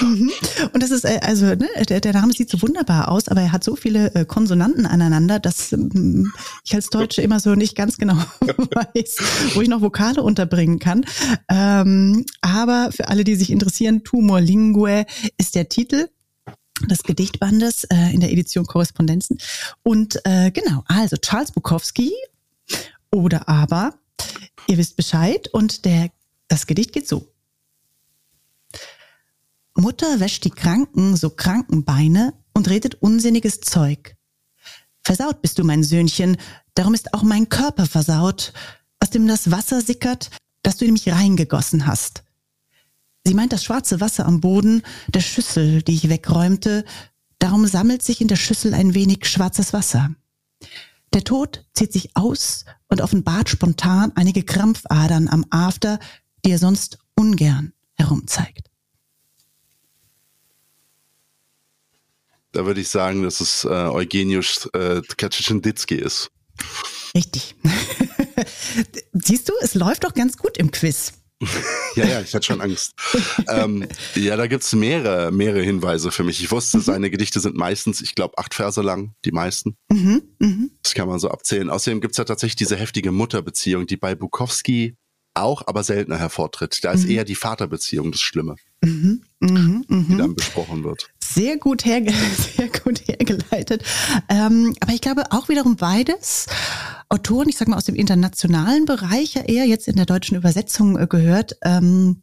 Mhm. und das ist, äh, also, ne, der, der, Name sieht so wunderbar aus, aber er hat so viele äh, Konsonanten aneinander, dass ähm, ich als Deutsche immer so nicht ganz genau weiß, wo ich noch Vokale unterbringen kann. Ähm, aber für alle, die sich interessieren, Tumor Lingue ist der Titel des Gedichtbandes äh, in der Edition Korrespondenzen. Und äh, genau, also Charles Bukowski oder aber, ihr wisst Bescheid, und der das Gedicht geht so. Mutter wäscht die Kranken so kranken Beine und redet unsinniges Zeug. Versaut bist du, mein Söhnchen, darum ist auch mein Körper versaut, aus dem das Wasser sickert, das du in mich reingegossen hast. Sie meint das schwarze Wasser am Boden der Schüssel, die ich wegräumte, darum sammelt sich in der Schüssel ein wenig schwarzes Wasser. Der Tod zieht sich aus und offenbart spontan einige Krampfadern am After, die er sonst ungern herumzeigt. Da würde ich sagen, dass es äh, Eugeniusz äh, Kaczynski ist. Richtig. Siehst du, es läuft doch ganz gut im Quiz. ja, ja, ich hatte schon Angst. ähm, ja, da gibt's mehrere, mehrere Hinweise für mich. Ich wusste, mhm. seine Gedichte sind meistens, ich glaube, acht Verse lang, die meisten. Mhm, mh. Das kann man so abzählen. Außerdem gibt's ja tatsächlich diese heftige Mutterbeziehung, die bei Bukowski auch, aber seltener hervortritt. Da ist mhm. eher die Vaterbeziehung das Schlimme, mhm. Mhm. die mhm. dann besprochen wird. Sehr gut, herge sehr gut hergeleitet. Ähm, aber ich glaube auch wiederum beides Autoren, ich sag mal aus dem internationalen Bereich ja eher jetzt in der deutschen Übersetzung äh, gehört. Ähm,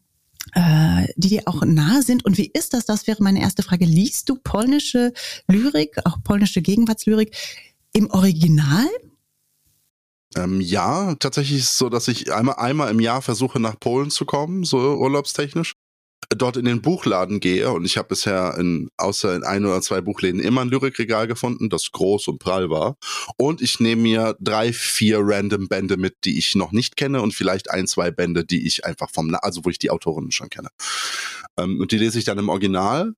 äh, die dir auch nahe sind. Und wie ist das? Das wäre meine erste Frage. Liest du polnische Lyrik, auch polnische Gegenwartslyrik im Original? Ähm, ja, tatsächlich ist es so, dass ich einmal, einmal im Jahr versuche, nach Polen zu kommen, so urlaubstechnisch. Dort in den Buchladen gehe und ich habe bisher in, außer in ein oder zwei Buchläden immer ein Lyrikregal gefunden, das groß und prall war. Und ich nehme mir drei, vier random Bände mit, die ich noch nicht kenne und vielleicht ein, zwei Bände, die ich einfach vom, also wo ich die Autorinnen schon kenne. Ähm, und die lese ich dann im Original.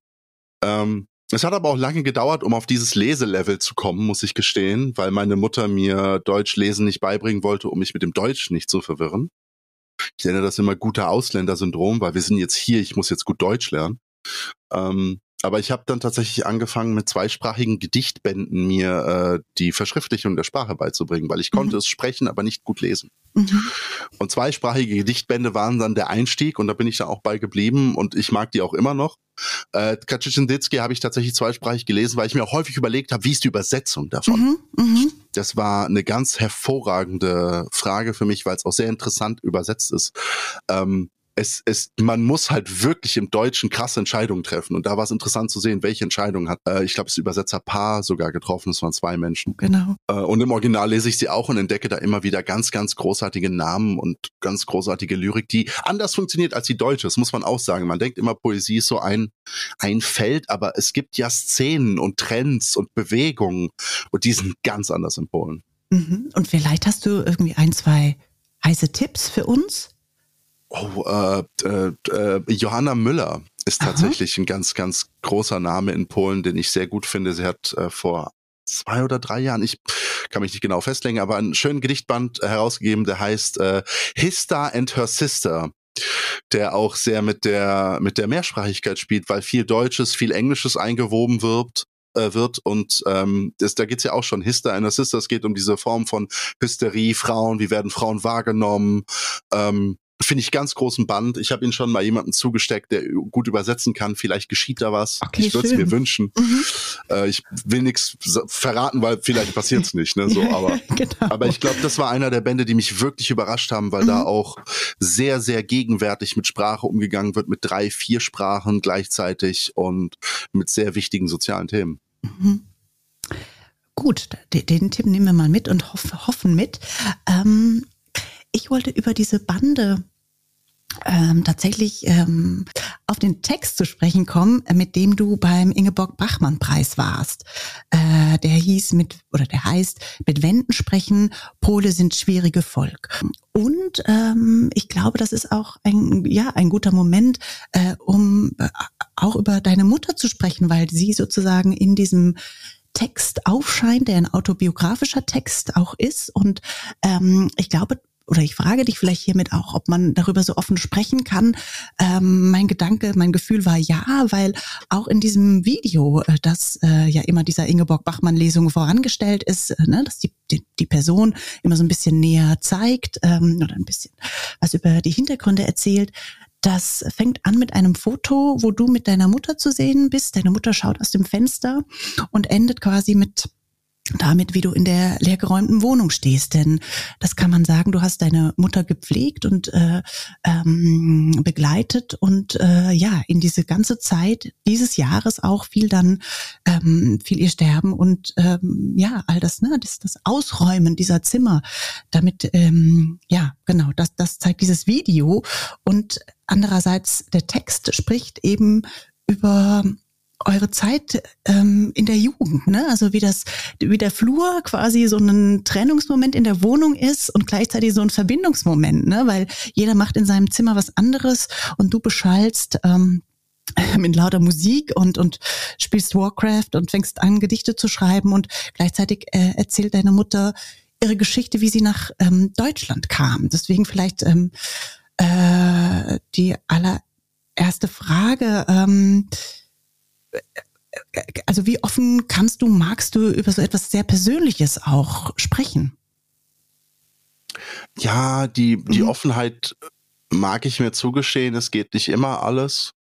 Ähm, es hat aber auch lange gedauert, um auf dieses Leselevel zu kommen, muss ich gestehen, weil meine Mutter mir Deutsch lesen nicht beibringen wollte, um mich mit dem Deutsch nicht zu verwirren. Ich nenne das immer guter Ausländersyndrom, weil wir sind jetzt hier, ich muss jetzt gut Deutsch lernen. Ähm, aber ich habe dann tatsächlich angefangen, mit zweisprachigen Gedichtbänden mir äh, die Verschriftlichung der Sprache beizubringen, weil ich mhm. konnte es sprechen, aber nicht gut lesen. Mhm. Und zweisprachige Gedichtbände waren dann der Einstieg und da bin ich dann auch bei geblieben und ich mag die auch immer noch. Äh, Kaczynski habe ich tatsächlich zweisprachig gelesen, weil ich mir auch häufig überlegt habe, wie ist die Übersetzung davon? Mhm, mh. Das war eine ganz hervorragende Frage für mich, weil es auch sehr interessant übersetzt ist. Ähm, es, es, man muss halt wirklich im Deutschen krasse Entscheidungen treffen. Und da war es interessant zu sehen, welche Entscheidung hat, äh, ich glaube, das Übersetzer Paar sogar getroffen. Es waren zwei Menschen. Genau. Äh, und im Original lese ich sie auch und entdecke da immer wieder ganz, ganz großartige Namen und ganz großartige Lyrik, die anders funktioniert als die deutsche. Das muss man auch sagen. Man denkt immer, Poesie ist so ein, ein Feld, aber es gibt ja Szenen und Trends und Bewegungen und die sind ganz anders in Polen. Mhm. Und vielleicht hast du irgendwie ein, zwei heiße Tipps für uns? Oh, äh, äh, Johanna Müller ist tatsächlich Aha. ein ganz, ganz großer Name in Polen, den ich sehr gut finde. Sie hat äh, vor zwei oder drei Jahren, ich kann mich nicht genau festlegen, aber einen schönen Gedichtband herausgegeben, der heißt äh, Hista and Her Sister der auch sehr mit der mit der Mehrsprachigkeit spielt, weil viel Deutsches, viel Englisches eingewoben wird äh, wird und ähm, das, da geht's ja auch schon Hister and Sister, es geht um diese Form von Hysterie, Frauen, wie werden Frauen wahrgenommen, ähm, finde ich ganz großen Band. Ich habe ihn schon mal jemandem zugesteckt, der gut übersetzen kann. Vielleicht geschieht da was. Okay, ich würde es mir wünschen. Mhm. Äh, ich will nichts verraten, weil vielleicht passiert es nicht. Ne? So, aber, genau. aber ich glaube, das war einer der Bände, die mich wirklich überrascht haben, weil mhm. da auch sehr, sehr gegenwärtig mit Sprache umgegangen wird, mit drei, vier Sprachen gleichzeitig und mit sehr wichtigen sozialen Themen. Mhm. Gut, den Tipp nehmen wir mal mit und hoffen mit. Ähm, ich wollte über diese Bande ähm, tatsächlich ähm, auf den Text zu sprechen kommen, äh, mit dem du beim Ingeborg Bachmann Preis warst. Äh, der hieß mit oder der heißt mit Wänden sprechen. Pole sind schwierige Volk. Und ähm, ich glaube, das ist auch ein ja ein guter Moment, äh, um äh, auch über deine Mutter zu sprechen, weil sie sozusagen in diesem Text aufscheint, der ein autobiografischer Text auch ist. Und ähm, ich glaube, oder ich frage dich vielleicht hiermit auch, ob man darüber so offen sprechen kann. Ähm, mein Gedanke, mein Gefühl war ja, weil auch in diesem Video, äh, das äh, ja immer dieser Ingeborg Bachmann-Lesung vorangestellt ist, äh, ne, dass die, die, die Person immer so ein bisschen näher zeigt ähm, oder ein bisschen was über die Hintergründe erzählt. Das fängt an mit einem Foto, wo du mit deiner Mutter zu sehen bist. Deine Mutter schaut aus dem Fenster und endet quasi mit damit, wie du in der leergeräumten Wohnung stehst. Denn das kann man sagen, du hast deine Mutter gepflegt und äh, ähm, begleitet und äh, ja, in diese ganze Zeit dieses Jahres auch viel dann, ähm, viel ihr Sterben und ähm, ja, all das, ne, das, das Ausräumen dieser Zimmer, damit, ähm, ja, genau, das, das zeigt dieses Video. Und andererseits der Text spricht eben über eure Zeit ähm, in der Jugend, ne? Also wie das, wie der Flur quasi so ein Trennungsmoment in der Wohnung ist und gleichzeitig so ein Verbindungsmoment, ne? Weil jeder macht in seinem Zimmer was anderes und du beschallst ähm, mit lauter Musik und, und spielst Warcraft und fängst an, Gedichte zu schreiben und gleichzeitig äh, erzählt deine Mutter ihre Geschichte, wie sie nach ähm, Deutschland kam. Deswegen vielleicht ähm, äh, die allererste Frage. Ähm, also wie offen kannst du, magst du über so etwas sehr Persönliches auch sprechen? Ja, die, die mhm. Offenheit mag ich mir zugestehen. Es geht nicht immer alles.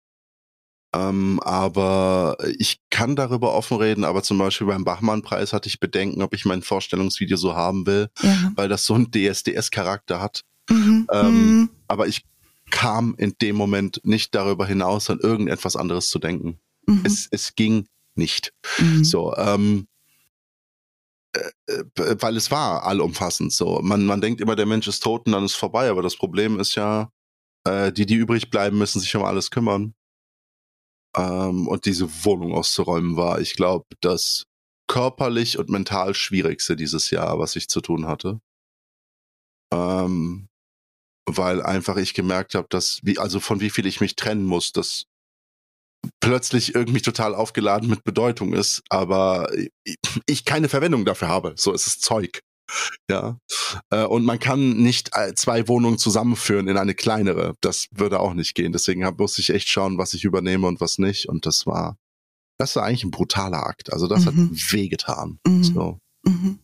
Ähm, aber ich kann darüber offen reden, aber zum Beispiel beim Bachmann-Preis hatte ich Bedenken, ob ich mein Vorstellungsvideo so haben will, ja. weil das so einen DSDS-Charakter hat. Mhm. Ähm, mhm. Aber ich kam in dem Moment nicht darüber hinaus, an irgendetwas anderes zu denken. Mhm. Es, es ging nicht. Mhm. So, ähm, äh, äh, weil es war allumfassend so. Man, man denkt immer, der Mensch ist tot und dann ist vorbei, aber das Problem ist ja, äh, die, die übrig bleiben, müssen sich um alles kümmern. Ähm, und diese Wohnung auszuräumen war, ich glaube, das körperlich und mental schwierigste dieses Jahr, was ich zu tun hatte. Ähm, weil einfach ich gemerkt habe, dass, wie, also von wie viel ich mich trennen muss, das plötzlich irgendwie total aufgeladen mit Bedeutung ist, aber ich keine Verwendung dafür habe. So ist es Zeug. Ja. Äh, und man kann nicht äh, zwei Wohnungen zusammenführen in eine kleinere. Das würde auch nicht gehen. Deswegen muss ich echt schauen, was ich übernehme und was nicht. Und das war, das war eigentlich ein brutaler Akt. Also das mhm. hat wehgetan. Mhm. So. Mhm.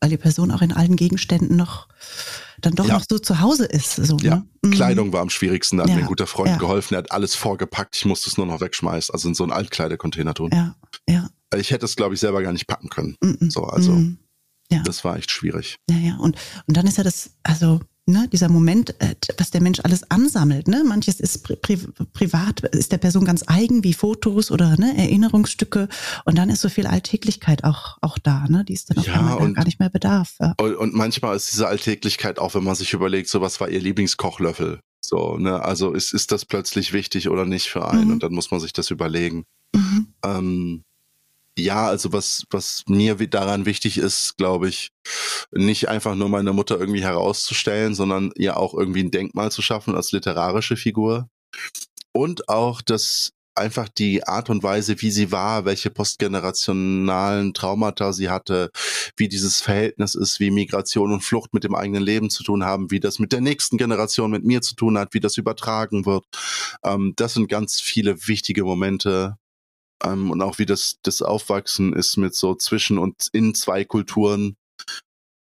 Weil die Person auch in allen Gegenständen noch dann doch ja. noch so zu Hause ist. So, ja, ne? Mhm. Kleidung war am schwierigsten. Da hat ja. mir ein guter Freund ja. geholfen. Er hat alles vorgepackt. Ich musste es nur noch wegschmeißen. Also in so einen Altkleidercontainer tun. Ja, ja. Ich hätte es, glaube ich, selber gar nicht packen können. Mhm. So, also. Mhm. Das war echt schwierig. Ja, ja. Und, und dann ist ja das, also ne, dieser Moment, äh, was der Mensch alles ansammelt. Ne? Manches ist pri pri privat, ist der Person ganz eigen, wie Fotos oder ne, Erinnerungsstücke. Und dann ist so viel Alltäglichkeit auch, auch da, ne? die es dann ja, auf einmal gar nicht mehr bedarf. Ja. Und manchmal ist diese Alltäglichkeit auch, wenn man sich überlegt, so was war ihr Lieblingskochlöffel? So, ne, also ist, ist das plötzlich wichtig oder nicht für einen? Mhm. Und dann muss man sich das überlegen. Mhm. Ähm, ja, also was, was mir daran wichtig ist, glaube ich, nicht einfach nur meine Mutter irgendwie herauszustellen, sondern ihr auch irgendwie ein Denkmal zu schaffen als literarische Figur. und auch das einfach die Art und Weise, wie sie war, welche postgenerationalen Traumata sie hatte, wie dieses Verhältnis ist, wie Migration und Flucht mit dem eigenen Leben zu tun haben, wie das mit der nächsten Generation mit mir zu tun hat, wie das übertragen wird. Ähm, das sind ganz viele wichtige Momente. Ähm, und auch wie das, das Aufwachsen ist mit so zwischen und in zwei Kulturen.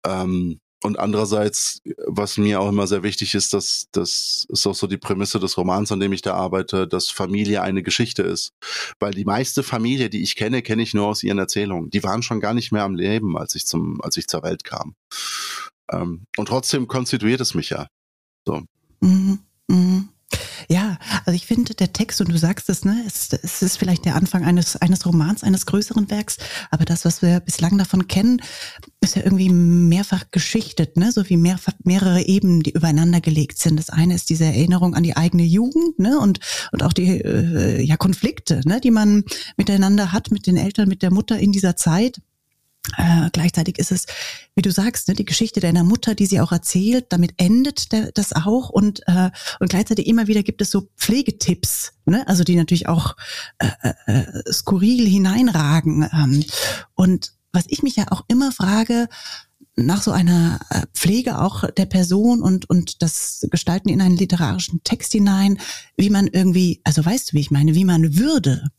Ähm, und andererseits, was mir auch immer sehr wichtig ist, dass das ist auch so die Prämisse des Romans, an dem ich da arbeite, dass Familie eine Geschichte ist. Weil die meiste Familie, die ich kenne, kenne ich nur aus ihren Erzählungen. Die waren schon gar nicht mehr am Leben, als ich zum, als ich zur Welt kam. Ähm, und trotzdem konstituiert es mich ja. So. Mhm. Mhm. Ja, also ich finde der Text, und du sagst es, ne, es, es ist vielleicht der Anfang eines, eines Romans, eines größeren Werks, aber das, was wir bislang davon kennen, ist ja irgendwie mehrfach geschichtet, ne, so wie mehrfach, mehrere Ebenen, die übereinander gelegt sind. Das eine ist diese Erinnerung an die eigene Jugend, ne, und, und auch die, äh, ja, Konflikte, ne, die man miteinander hat, mit den Eltern, mit der Mutter in dieser Zeit. Äh, gleichzeitig ist es, wie du sagst, ne, die Geschichte deiner Mutter, die sie auch erzählt, damit endet der, das auch und, äh, und gleichzeitig immer wieder gibt es so Pflegetipps, ne, also die natürlich auch äh, äh, äh, skurril hineinragen. Ähm, und was ich mich ja auch immer frage, nach so einer äh, Pflege auch der Person und, und das Gestalten in einen literarischen Text hinein, wie man irgendwie, also weißt du, wie ich meine, wie man Würde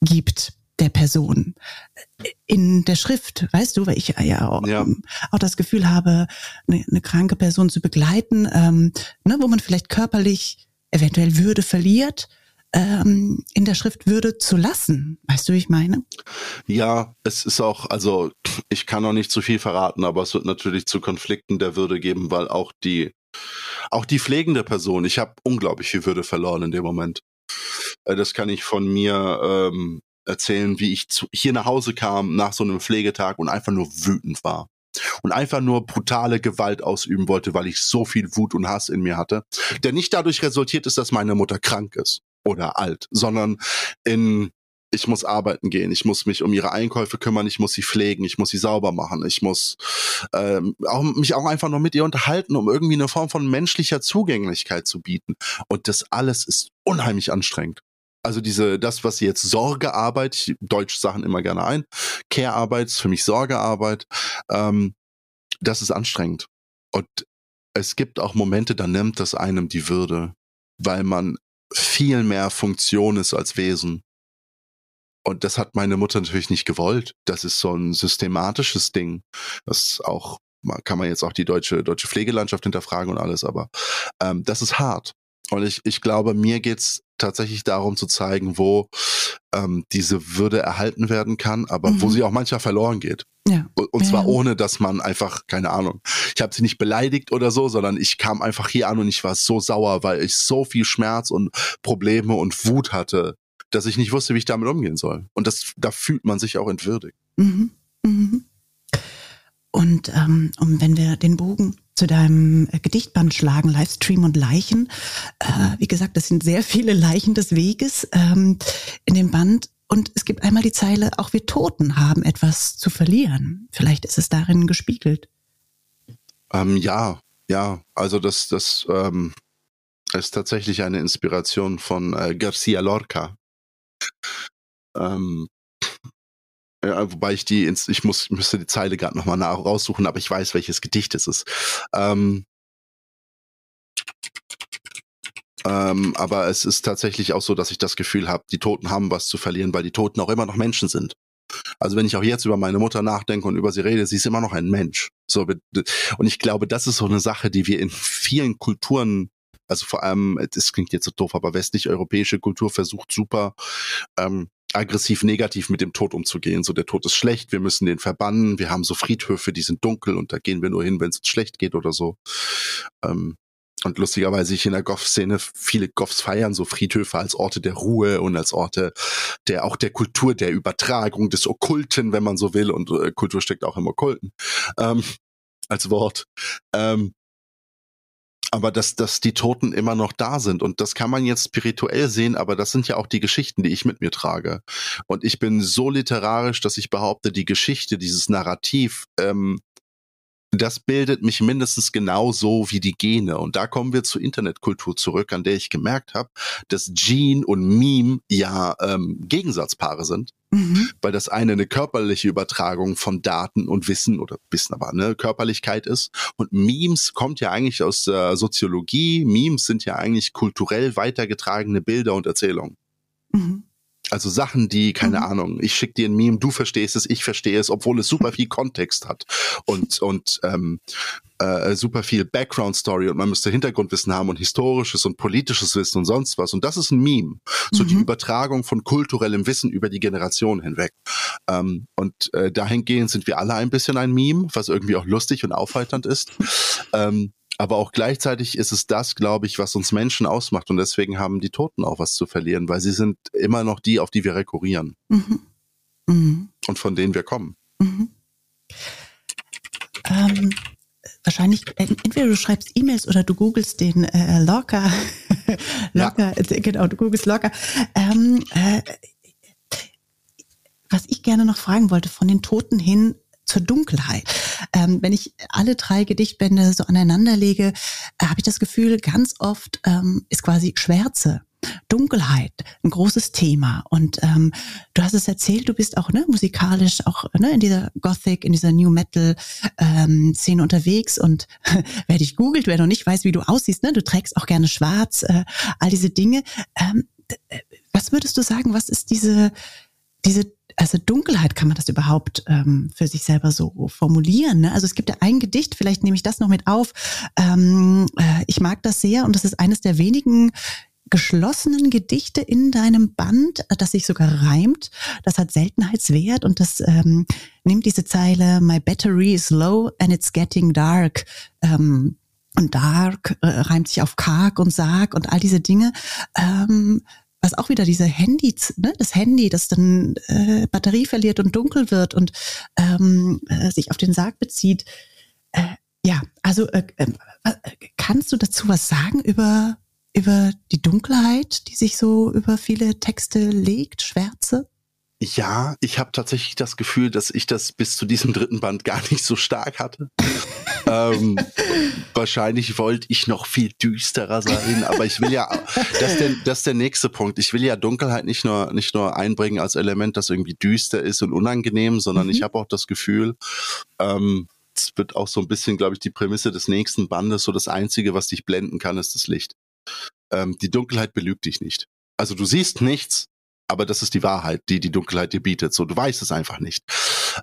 gibt der Person in der Schrift, weißt du, weil ich ja auch, ja. auch das Gefühl habe, eine, eine kranke Person zu begleiten, ähm, ne, wo man vielleicht körperlich eventuell Würde verliert, ähm, in der Schrift Würde zu lassen. Weißt du, wie ich meine? Ja, es ist auch, also ich kann noch nicht zu viel verraten, aber es wird natürlich zu Konflikten der Würde geben, weil auch die, auch die pflegende Person, ich habe unglaublich viel Würde verloren in dem Moment. Äh, das kann ich von mir ähm, erzählen, wie ich zu, hier nach Hause kam nach so einem Pflegetag und einfach nur wütend war. Und einfach nur brutale Gewalt ausüben wollte, weil ich so viel Wut und Hass in mir hatte, der nicht dadurch resultiert ist, dass meine Mutter krank ist oder alt, sondern in ich muss arbeiten gehen, ich muss mich um ihre Einkäufe kümmern, ich muss sie pflegen, ich muss sie sauber machen, ich muss ähm, auch, mich auch einfach nur mit ihr unterhalten, um irgendwie eine Form von menschlicher Zugänglichkeit zu bieten. Und das alles ist unheimlich anstrengend. Also diese, das, was jetzt Sorgearbeit, ich deutsch Sachen immer gerne ein, Care-Arbeit ist für mich Sorgearbeit, ähm, das ist anstrengend. Und es gibt auch Momente, da nimmt das einem die Würde, weil man viel mehr Funktion ist als Wesen. Und das hat meine Mutter natürlich nicht gewollt. Das ist so ein systematisches Ding. Das auch, kann man jetzt auch die deutsche, deutsche Pflegelandschaft hinterfragen und alles, aber ähm, das ist hart. Und ich, ich glaube, mir geht's tatsächlich darum zu zeigen, wo ähm, diese Würde erhalten werden kann, aber mhm. wo sie auch manchmal verloren geht. Ja. Und zwar ja. ohne, dass man einfach, keine Ahnung, ich habe sie nicht beleidigt oder so, sondern ich kam einfach hier an und ich war so sauer, weil ich so viel Schmerz und Probleme und Wut hatte, dass ich nicht wusste, wie ich damit umgehen soll. Und das, da fühlt man sich auch entwürdigt. Mhm. Mhm. Und ähm, um, wenn wir den Bogen zu deinem äh, Gedichtband schlagen, Livestream und Leichen. Äh, wie gesagt, das sind sehr viele Leichen des Weges ähm, in dem Band. Und es gibt einmal die Zeile, auch wir Toten haben etwas zu verlieren. Vielleicht ist es darin gespiegelt. Ähm, ja, ja. Also das, das ähm, ist tatsächlich eine Inspiration von äh, Garcia Lorca. Ja, wobei ich die, ins, ich muss, müsste die Zeile gerade nochmal nach raussuchen, aber ich weiß, welches Gedicht es ist. Ähm, ähm, aber es ist tatsächlich auch so, dass ich das Gefühl habe, die Toten haben was zu verlieren, weil die Toten auch immer noch Menschen sind. Also wenn ich auch jetzt über meine Mutter nachdenke und über sie rede, sie ist immer noch ein Mensch. So, und ich glaube, das ist so eine Sache, die wir in vielen Kulturen also vor allem, das klingt jetzt so doof, aber westlich-europäische Kultur versucht super ähm, aggressiv negativ mit dem Tod umzugehen. So der Tod ist schlecht, wir müssen den verbannen, wir haben so Friedhöfe, die sind dunkel und da gehen wir nur hin, wenn es uns schlecht geht oder so. Ähm, und lustigerweise ich in der Goff-Szene, viele Goffs feiern so Friedhöfe als Orte der Ruhe und als Orte der auch der Kultur, der Übertragung des Okkulten, wenn man so will. Und äh, Kultur steckt auch im Okkulten ähm, als Wort. Ähm, aber dass, dass die Toten immer noch da sind. Und das kann man jetzt spirituell sehen, aber das sind ja auch die Geschichten, die ich mit mir trage. Und ich bin so literarisch, dass ich behaupte, die Geschichte, dieses Narrativ, ähm, das bildet mich mindestens genauso wie die Gene. Und da kommen wir zur Internetkultur zurück, an der ich gemerkt habe, dass Gene und Meme ja ähm, Gegensatzpaare sind. Mhm. Weil das eine eine körperliche Übertragung von Daten und Wissen oder Wissen aber eine Körperlichkeit ist. Und Memes kommt ja eigentlich aus der Soziologie. Memes sind ja eigentlich kulturell weitergetragene Bilder und Erzählungen. Mhm. Also Sachen, die, keine mhm. Ahnung, ich schicke dir ein Meme, du verstehst es, ich verstehe es, obwohl es super viel Kontext hat und, und ähm, äh, super viel Background-Story und man müsste Hintergrundwissen haben und historisches und politisches Wissen und sonst was. Und das ist ein Meme. So mhm. die Übertragung von kulturellem Wissen über die Generation hinweg. Ähm, und äh, dahingehend sind wir alle ein bisschen ein Meme, was irgendwie auch lustig und aufheiternd ist. Ähm, aber auch gleichzeitig ist es das, glaube ich, was uns Menschen ausmacht. Und deswegen haben die Toten auch was zu verlieren, weil sie sind immer noch die, auf die wir rekurrieren. Mhm. Mhm. Und von denen wir kommen. Mhm. Ähm, wahrscheinlich, äh, entweder du schreibst E-Mails oder du googelst den äh, Locker. Locker, ja. Äh, genau, du googelst Locker. Ähm, äh, was ich gerne noch fragen wollte, von den Toten hin zur Dunkelheit. Ähm, wenn ich alle drei Gedichtbände so aneinander lege, äh, habe ich das Gefühl, ganz oft ähm, ist quasi Schwärze Dunkelheit, ein großes Thema. Und ähm, du hast es erzählt, du bist auch ne, musikalisch auch ne, in dieser Gothic, in dieser New Metal ähm, Szene unterwegs. Und wer dich googelt, wer noch nicht weiß, wie du aussiehst, ne, du trägst auch gerne Schwarz, äh, all diese Dinge. Ähm, äh, was würdest du sagen? Was ist diese diese also Dunkelheit kann man das überhaupt ähm, für sich selber so formulieren. Ne? Also es gibt ja ein Gedicht, vielleicht nehme ich das noch mit auf. Ähm, äh, ich mag das sehr und das ist eines der wenigen geschlossenen Gedichte in deinem Band, äh, das sich sogar reimt. Das hat Seltenheitswert und das ähm, nimmt diese Zeile My battery is low and it's getting dark. Ähm, und dark äh, reimt sich auf karg und sarg und all diese Dinge. Ähm, was auch wieder diese Handy, ne, das Handy, das dann äh, Batterie verliert und dunkel wird und ähm, äh, sich auf den Sarg bezieht. Äh, ja, also äh, äh, kannst du dazu was sagen über über die Dunkelheit, die sich so über viele Texte legt, Schwärze? Ja, ich habe tatsächlich das Gefühl, dass ich das bis zu diesem dritten Band gar nicht so stark hatte. ähm, wahrscheinlich wollte ich noch viel düsterer sein, aber ich will ja, das ist, der, das ist der nächste Punkt. Ich will ja Dunkelheit nicht nur nicht nur einbringen als Element, das irgendwie düster ist und unangenehm, sondern mhm. ich habe auch das Gefühl, ähm, es wird auch so ein bisschen, glaube ich, die Prämisse des nächsten Bandes. So das Einzige, was dich blenden kann, ist das Licht. Ähm, die Dunkelheit belügt dich nicht. Also du siehst nichts, aber das ist die Wahrheit, die die Dunkelheit dir bietet. So, du weißt es einfach nicht.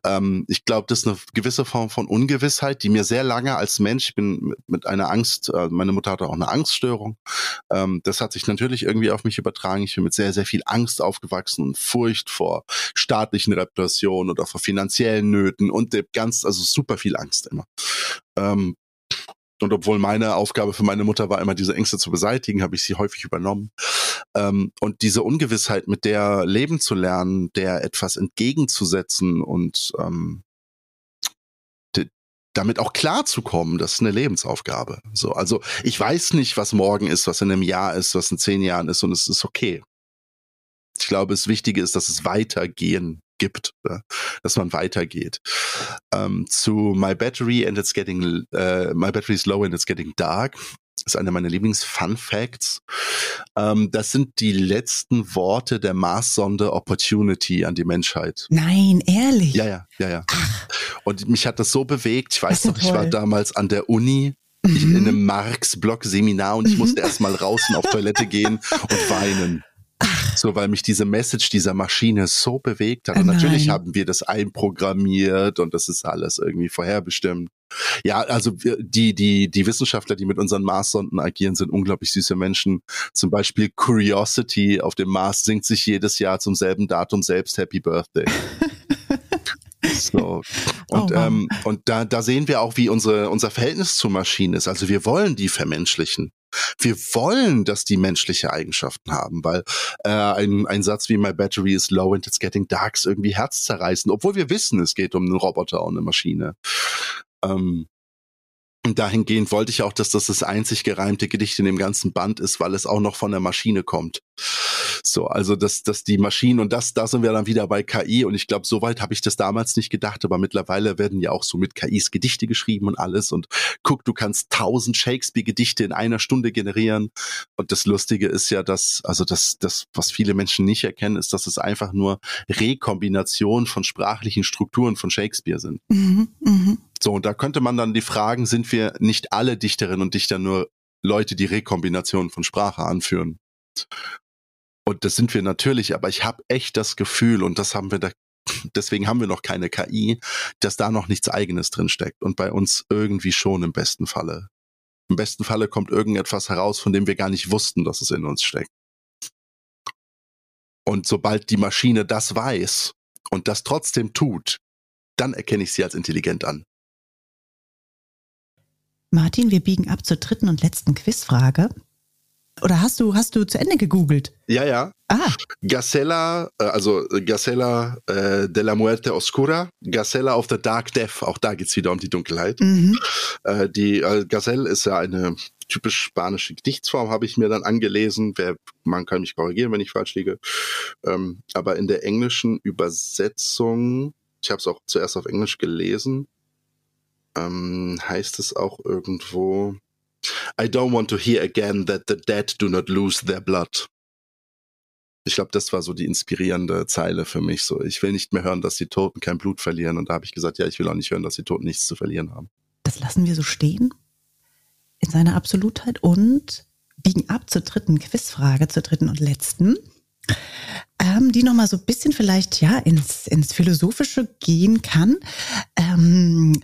Ähm, ich glaube, das ist eine gewisse Form von Ungewissheit, die mir sehr lange als Mensch, ich bin mit, einer Angst, äh, meine Mutter hatte auch eine Angststörung. Ähm, das hat sich natürlich irgendwie auf mich übertragen. Ich bin mit sehr, sehr viel Angst aufgewachsen und Furcht vor staatlichen Repressionen oder vor finanziellen Nöten und ganz, also super viel Angst immer. Ähm, und obwohl meine Aufgabe für meine Mutter war, immer diese Ängste zu beseitigen, habe ich sie häufig übernommen. Ähm, und diese Ungewissheit, mit der leben zu lernen, der etwas entgegenzusetzen und ähm, damit auch klar zu kommen, das ist eine Lebensaufgabe. So, also ich weiß nicht, was morgen ist, was in einem Jahr ist, was in zehn Jahren ist, und es ist okay. Ich glaube, das Wichtige ist, dass es weitergehen gibt, ja, dass man weitergeht. Ähm, zu My Battery and it's getting, äh, My Battery is low and it's getting dark ist einer meiner Lieblings-Fun Facts. Ähm, das sind die letzten Worte der Mars-Sonde Opportunity an die Menschheit. Nein, ehrlich? Ja, ja, ja, ja. Und mich hat das so bewegt. Ich weiß noch, ich war damals an der Uni ich, in mhm. einem Marx-Block-Seminar und ich musste erst mal raus und auf Toilette gehen und weinen. So, weil mich diese Message dieser Maschine so bewegt hat. Und oh natürlich haben wir das einprogrammiert und das ist alles irgendwie vorherbestimmt. Ja, also die, die, die Wissenschaftler, die mit unseren Mars-Sonden agieren, sind unglaublich süße Menschen. Zum Beispiel Curiosity auf dem Mars singt sich jedes Jahr zum selben Datum selbst Happy Birthday. So. Und, oh, ähm, und da, da sehen wir auch, wie unsere, unser Verhältnis zur Maschine ist. Also wir wollen die vermenschlichen. Wir wollen, dass die menschliche Eigenschaften haben, weil äh, ein, ein Satz wie My battery is low and it's getting dark ist irgendwie herzzerreißend, obwohl wir wissen, es geht um einen Roboter und eine Maschine. Ähm, dahingehend wollte ich auch, dass das das einzig gereimte Gedicht in dem ganzen Band ist, weil es auch noch von der Maschine kommt. So, also dass, dass die Maschinen und das, da sind wir dann wieder bei KI und ich glaube, soweit habe ich das damals nicht gedacht, aber mittlerweile werden ja auch so mit KIs Gedichte geschrieben und alles und guck, du kannst tausend Shakespeare-Gedichte in einer Stunde generieren und das Lustige ist ja, dass, also das, das, was viele Menschen nicht erkennen, ist, dass es einfach nur Rekombination von sprachlichen Strukturen von Shakespeare sind. Mhm, mh. So, und da könnte man dann die Fragen, sind wir nicht alle Dichterinnen und Dichter nur Leute, die Rekombinationen von Sprache anführen? Und das sind wir natürlich, aber ich habe echt das Gefühl, und das haben wir da, deswegen haben wir noch keine KI, dass da noch nichts eigenes drin steckt. Und bei uns irgendwie schon im besten Falle. Im besten Falle kommt irgendetwas heraus, von dem wir gar nicht wussten, dass es in uns steckt. Und sobald die Maschine das weiß und das trotzdem tut, dann erkenne ich sie als intelligent an. Martin, wir biegen ab zur dritten und letzten Quizfrage. Oder hast du, hast du zu Ende gegoogelt? Ja, ja. Ah. Gacella, äh, also Gacella äh, de la Muerte Oscura, Gacella of the Dark Death, auch da geht's wieder um die Dunkelheit. Mhm. Äh, die äh, Gazelle ist ja eine typisch spanische Gedichtsform, habe ich mir dann angelesen. Wer, man kann mich korrigieren, wenn ich falsch liege. Ähm, aber in der englischen Übersetzung, ich habe es auch zuerst auf Englisch gelesen, ähm, heißt es auch irgendwo, I don't want to hear again that the dead do not lose their blood. Ich glaube, das war so die inspirierende Zeile für mich. So, ich will nicht mehr hören, dass die Toten kein Blut verlieren. Und da habe ich gesagt, ja, ich will auch nicht hören, dass die Toten nichts zu verlieren haben. Das lassen wir so stehen in seiner Absolutheit und biegen ab zur dritten Quizfrage, zur dritten und letzten, ähm, die nochmal so ein bisschen vielleicht ja ins, ins Philosophische gehen kann. Ähm,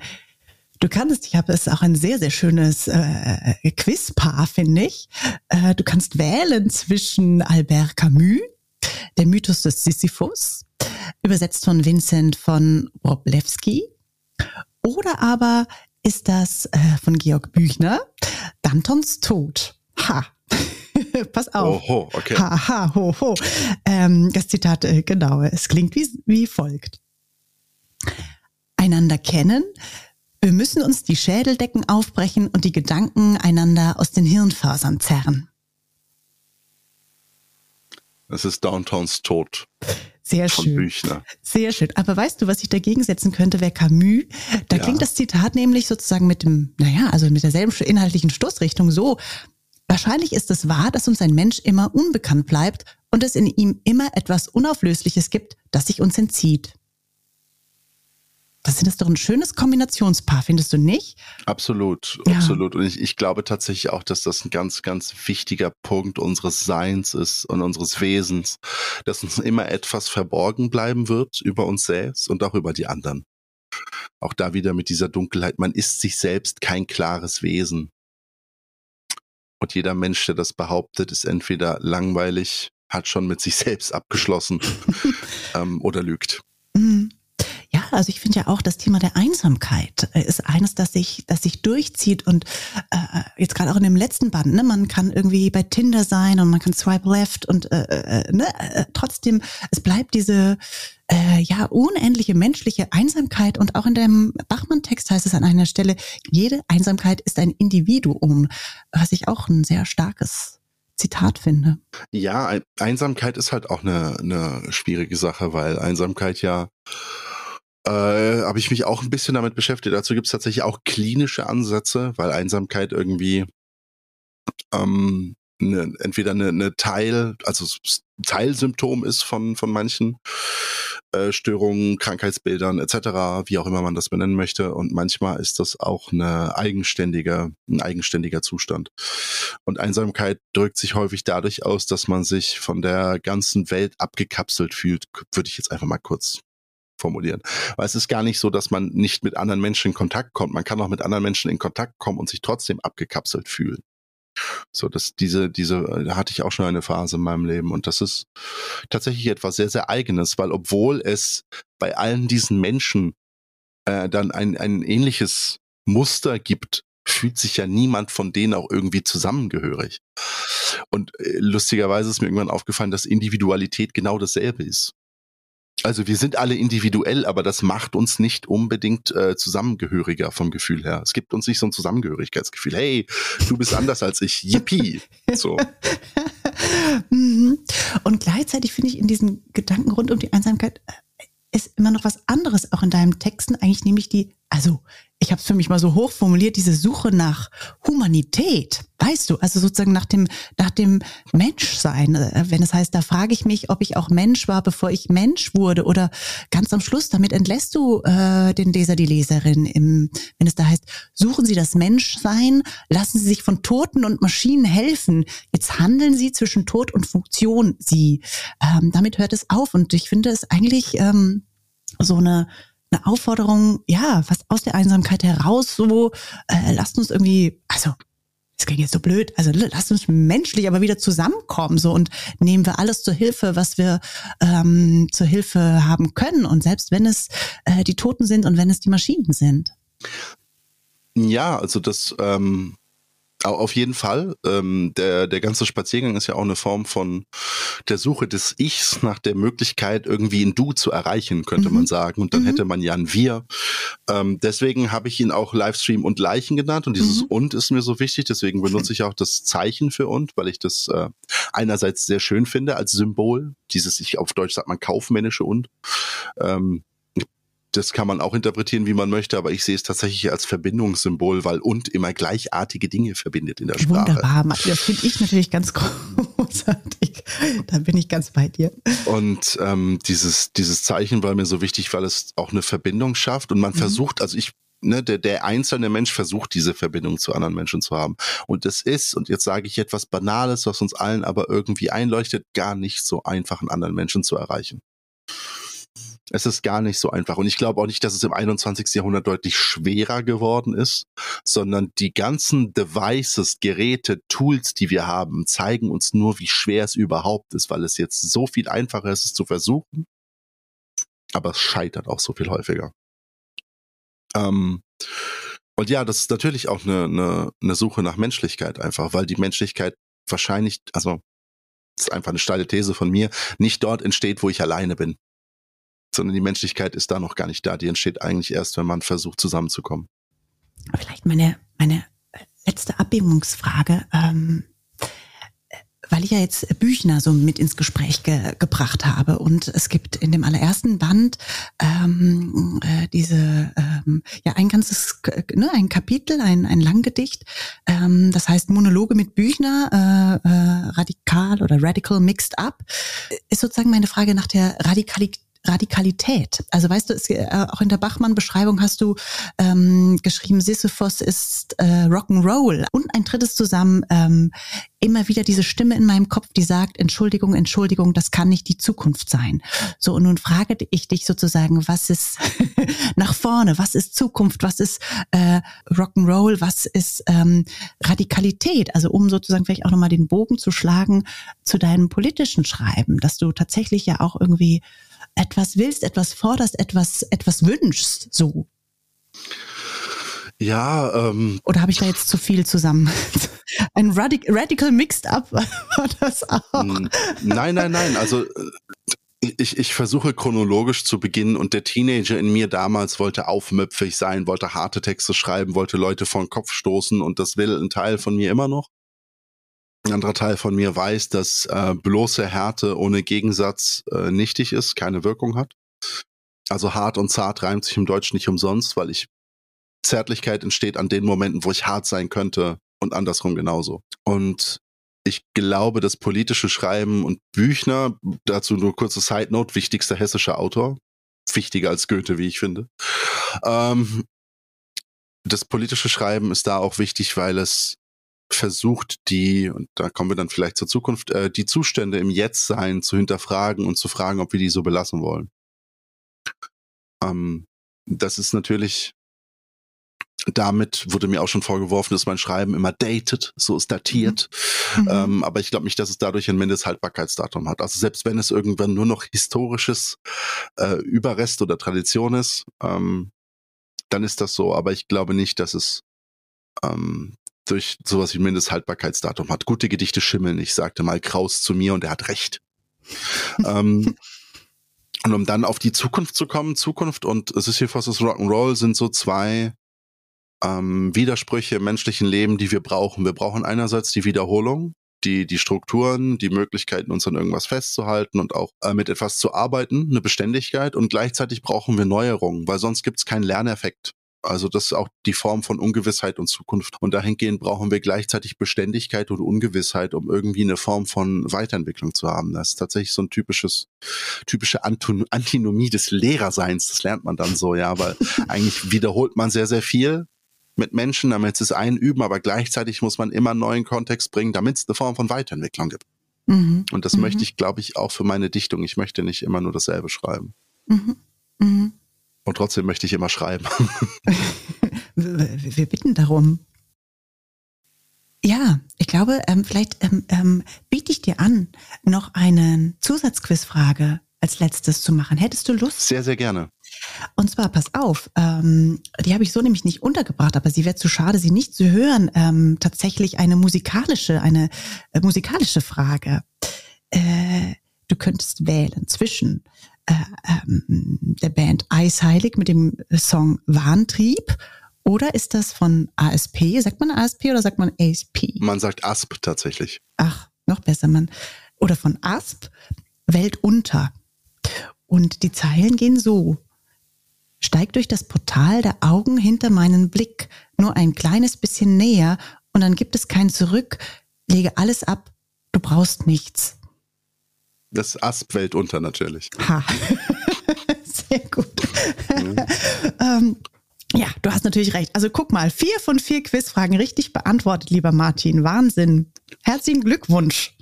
Du kannst, ich habe es auch ein sehr, sehr schönes äh, Quizpaar, finde ich. Äh, du kannst wählen zwischen Albert Camus, der Mythos des Sisyphus, übersetzt von Vincent von Wroblewski, oder aber ist das äh, von Georg Büchner, Dantons Tod. Ha! Pass auf. Oho, okay. Ha, ha, ho, ho. Ähm, das Zitat, äh, genau, es klingt wie, wie folgt. Einander kennen, wir müssen uns die Schädeldecken aufbrechen und die Gedanken einander aus den Hirnfasern zerren. Das ist Downtowns Tod. Sehr schön. Büchner. Sehr schön. Aber weißt du, was ich dagegen setzen könnte, wäre Camus. Da ja. klingt das Zitat nämlich sozusagen mit dem, naja, also mit derselben inhaltlichen Stoßrichtung so. Wahrscheinlich ist es wahr, dass uns ein Mensch immer unbekannt bleibt und es in ihm immer etwas Unauflösliches gibt, das sich uns entzieht. Das ist doch ein schönes Kombinationspaar, findest du nicht? Absolut, ja. absolut. Und ich, ich glaube tatsächlich auch, dass das ein ganz, ganz wichtiger Punkt unseres Seins ist und unseres Wesens, dass uns immer etwas verborgen bleiben wird über uns selbst und auch über die anderen. Auch da wieder mit dieser Dunkelheit. Man ist sich selbst kein klares Wesen. Und jeder Mensch, der das behauptet, ist entweder langweilig, hat schon mit sich selbst abgeschlossen ähm, oder lügt. Also ich finde ja auch das Thema der Einsamkeit äh, ist eines, das sich, das sich durchzieht und äh, jetzt gerade auch in dem letzten Band, ne, man kann irgendwie bei Tinder sein und man kann swipe left und äh, äh, ne, äh, trotzdem es bleibt diese äh, ja unendliche menschliche Einsamkeit und auch in dem Bachmann-Text heißt es an einer Stelle, jede Einsamkeit ist ein Individuum, was ich auch ein sehr starkes Zitat finde. Ja, Einsamkeit ist halt auch eine, eine schwierige Sache, weil Einsamkeit ja äh, habe ich mich auch ein bisschen damit beschäftigt. Dazu gibt es tatsächlich auch klinische Ansätze, weil Einsamkeit irgendwie ähm, ne, entweder eine, eine Teil, also Teilsymptom ist von, von manchen äh, Störungen, Krankheitsbildern etc., wie auch immer man das benennen möchte. Und manchmal ist das auch eine eigenständige, ein eigenständiger Zustand. Und Einsamkeit drückt sich häufig dadurch aus, dass man sich von der ganzen Welt abgekapselt fühlt, würde ich jetzt einfach mal kurz formulieren. Weil es ist gar nicht so, dass man nicht mit anderen Menschen in Kontakt kommt. Man kann auch mit anderen Menschen in Kontakt kommen und sich trotzdem abgekapselt fühlen. So, dass diese, diese, da hatte ich auch schon eine Phase in meinem Leben und das ist tatsächlich etwas sehr, sehr eigenes, weil obwohl es bei allen diesen Menschen äh, dann ein, ein ähnliches Muster gibt, fühlt sich ja niemand von denen auch irgendwie zusammengehörig. Und äh, lustigerweise ist mir irgendwann aufgefallen, dass Individualität genau dasselbe ist. Also wir sind alle individuell, aber das macht uns nicht unbedingt äh, zusammengehöriger vom Gefühl her. Es gibt uns nicht so ein Zusammengehörigkeitsgefühl. Hey, du bist anders als ich. Yippie. So. Mhm. Und gleichzeitig finde ich in diesen Gedanken rund um die Einsamkeit äh, ist immer noch was anderes, auch in deinen Texten, eigentlich nämlich die, also ich habe es für mich mal so hoch formuliert, diese Suche nach Humanität, weißt du, also sozusagen nach dem, nach dem Menschsein. Äh, wenn es heißt, da frage ich mich, ob ich auch Mensch war, bevor ich Mensch wurde. Oder ganz am Schluss, damit entlässt du äh, den Leser, die Leserin, im, wenn es da heißt, suchen Sie das Menschsein, lassen Sie sich von Toten und Maschinen helfen. Jetzt handeln Sie zwischen Tod und Funktion Sie. Ähm, damit hört es auf. Und ich finde es eigentlich ähm, so eine eine Aufforderung, ja, was aus der Einsamkeit heraus, so, äh, lasst uns irgendwie, also, es klingt jetzt so blöd, also lasst uns menschlich aber wieder zusammenkommen, so, und nehmen wir alles zur Hilfe, was wir ähm, zur Hilfe haben können. Und selbst wenn es äh, die Toten sind und wenn es die Maschinen sind. Ja, also das, ähm, auf jeden Fall. Ähm, der, der ganze Spaziergang ist ja auch eine Form von der Suche des Ichs nach der Möglichkeit, irgendwie ein Du zu erreichen, könnte mhm. man sagen. Und dann mhm. hätte man ja ein Wir. Ähm, deswegen habe ich ihn auch Livestream und Leichen genannt. Und dieses mhm. Und ist mir so wichtig. Deswegen benutze ich auch das Zeichen für Und, weil ich das äh, einerseits sehr schön finde als Symbol. Dieses, ich auf Deutsch sagt man kaufmännische Und. Ähm, das kann man auch interpretieren, wie man möchte, aber ich sehe es tatsächlich als Verbindungssymbol, weil und immer gleichartige Dinge verbindet in der Sprache. Wunderbar, das finde ich natürlich ganz großartig. Da bin ich ganz bei dir. Und ähm, dieses, dieses Zeichen war mir so wichtig, weil es auch eine Verbindung schafft und man mhm. versucht, also ich Ne, der, der einzelne Mensch versucht, diese Verbindung zu anderen Menschen zu haben. Und es ist, und jetzt sage ich etwas Banales, was uns allen aber irgendwie einleuchtet, gar nicht so einfach, einen anderen Menschen zu erreichen. Es ist gar nicht so einfach. Und ich glaube auch nicht, dass es im 21. Jahrhundert deutlich schwerer geworden ist, sondern die ganzen Devices, Geräte, Tools, die wir haben, zeigen uns nur, wie schwer es überhaupt ist, weil es jetzt so viel einfacher ist, es zu versuchen. Aber es scheitert auch so viel häufiger. Ähm, und ja, das ist natürlich auch eine, eine, eine Suche nach Menschlichkeit einfach, weil die Menschlichkeit wahrscheinlich, also das ist einfach eine steile These von mir, nicht dort entsteht, wo ich alleine bin sondern die Menschlichkeit ist da noch gar nicht da. Die entsteht eigentlich erst, wenn man versucht, zusammenzukommen. Vielleicht meine, meine letzte Abbiegungsfrage. Ähm, weil ich ja jetzt Büchner so mit ins Gespräch ge gebracht habe und es gibt in dem allerersten Band ähm, äh, diese ähm, ja ein ganzes ne, ein Kapitel ein ein Langgedicht ähm, das heißt Monologe mit Büchner äh, äh, radikal oder radical mixed up ist sozusagen meine Frage nach der Radikalität Radikalität. Also weißt du, es, äh, auch in der Bachmann-Beschreibung hast du ähm, geschrieben, Sisyphos ist äh, Rock'n'Roll. Und ein drittes zusammen, ähm, immer wieder diese Stimme in meinem Kopf, die sagt, Entschuldigung, Entschuldigung, das kann nicht die Zukunft sein. So, und nun frage ich dich sozusagen, was ist nach vorne, was ist Zukunft, was ist äh, Rock'n'Roll, was ist ähm, Radikalität? Also um sozusagen vielleicht auch nochmal den Bogen zu schlagen zu deinem politischen Schreiben, dass du tatsächlich ja auch irgendwie etwas willst, etwas forderst, etwas, etwas wünschst, so. Ja, ähm. Oder habe ich da jetzt zu viel zusammen? Ein Radic Radical Mixed Up war das auch. Nein, nein, nein. Also äh, ich, ich versuche chronologisch zu beginnen und der Teenager in mir damals wollte aufmüpfig sein, wollte harte Texte schreiben, wollte Leute vor den Kopf stoßen und das will ein Teil von mir immer noch. Ein anderer Teil von mir weiß, dass äh, bloße Härte ohne Gegensatz äh, nichtig ist, keine Wirkung hat. Also hart und zart reimt sich im Deutsch nicht umsonst, weil ich Zärtlichkeit entsteht an den Momenten, wo ich hart sein könnte und andersrum genauso. Und ich glaube, das politische Schreiben und Büchner, dazu nur kurze Side Note, wichtigster hessischer Autor, wichtiger als Goethe, wie ich finde. Ähm, das politische Schreiben ist da auch wichtig, weil es versucht, die, und da kommen wir dann vielleicht zur Zukunft, äh, die Zustände im Jetztsein zu hinterfragen und zu fragen, ob wir die so belassen wollen. Ähm, das ist natürlich, damit wurde mir auch schon vorgeworfen, dass mein Schreiben immer dated, so ist datiert. Mhm. Ähm, aber ich glaube nicht, dass es dadurch ein Mindesthaltbarkeitsdatum hat. Also selbst wenn es irgendwann nur noch historisches äh, Überrest oder Tradition ist, ähm, dann ist das so. Aber ich glaube nicht, dass es ähm, durch sowas wie Mindesthaltbarkeitsdatum hat. Gute Gedichte schimmeln. Ich sagte mal Kraus zu mir und er hat recht. ähm, und um dann auf die Zukunft zu kommen, Zukunft und Sisyphus' Rock'n'Roll sind so zwei ähm, Widersprüche im menschlichen Leben, die wir brauchen. Wir brauchen einerseits die Wiederholung, die, die Strukturen, die Möglichkeiten, uns an irgendwas festzuhalten und auch äh, mit etwas zu arbeiten, eine Beständigkeit und gleichzeitig brauchen wir Neuerungen, weil sonst gibt es keinen Lerneffekt. Also das ist auch die Form von Ungewissheit und Zukunft. Und dahingehend brauchen wir gleichzeitig Beständigkeit und Ungewissheit, um irgendwie eine Form von Weiterentwicklung zu haben. Das ist tatsächlich so ein typisches, typische Anton Antinomie des Lehrerseins. Das lernt man dann so, ja, weil eigentlich wiederholt man sehr, sehr viel mit Menschen, damit sie es einüben, aber gleichzeitig muss man immer einen neuen Kontext bringen, damit es eine Form von Weiterentwicklung gibt. Mhm. Und das mhm. möchte ich, glaube ich, auch für meine Dichtung. Ich möchte nicht immer nur dasselbe schreiben. Mhm. Und trotzdem möchte ich immer schreiben. wir bitten darum. Ja, ich glaube, ähm, vielleicht ähm, ähm, biete ich dir an, noch eine Zusatzquizfrage als letztes zu machen. Hättest du Lust? Sehr, sehr gerne. Und zwar, pass auf, ähm, die habe ich so nämlich nicht untergebracht, aber sie wäre zu schade, sie nicht zu hören. Ähm, tatsächlich eine musikalische, eine äh, musikalische Frage. Äh, du könntest wählen zwischen äh, ähm, der Band Eisheilig mit dem Song Warntrieb oder ist das von ASP? Sagt man ASP oder sagt man ASP? Man sagt ASP tatsächlich. Ach, noch besser, man. Oder von ASP, Welt unter. Und die Zeilen gehen so. Steig durch das Portal der Augen hinter meinen Blick, nur ein kleines bisschen näher, und dann gibt es kein Zurück. Lege alles ab, du brauchst nichts. Das Asp-Welt unter natürlich. Ha. Sehr gut. Mhm. ähm, ja, du hast natürlich recht. Also guck mal, vier von vier Quizfragen richtig beantwortet, lieber Martin. Wahnsinn. Herzlichen Glückwunsch.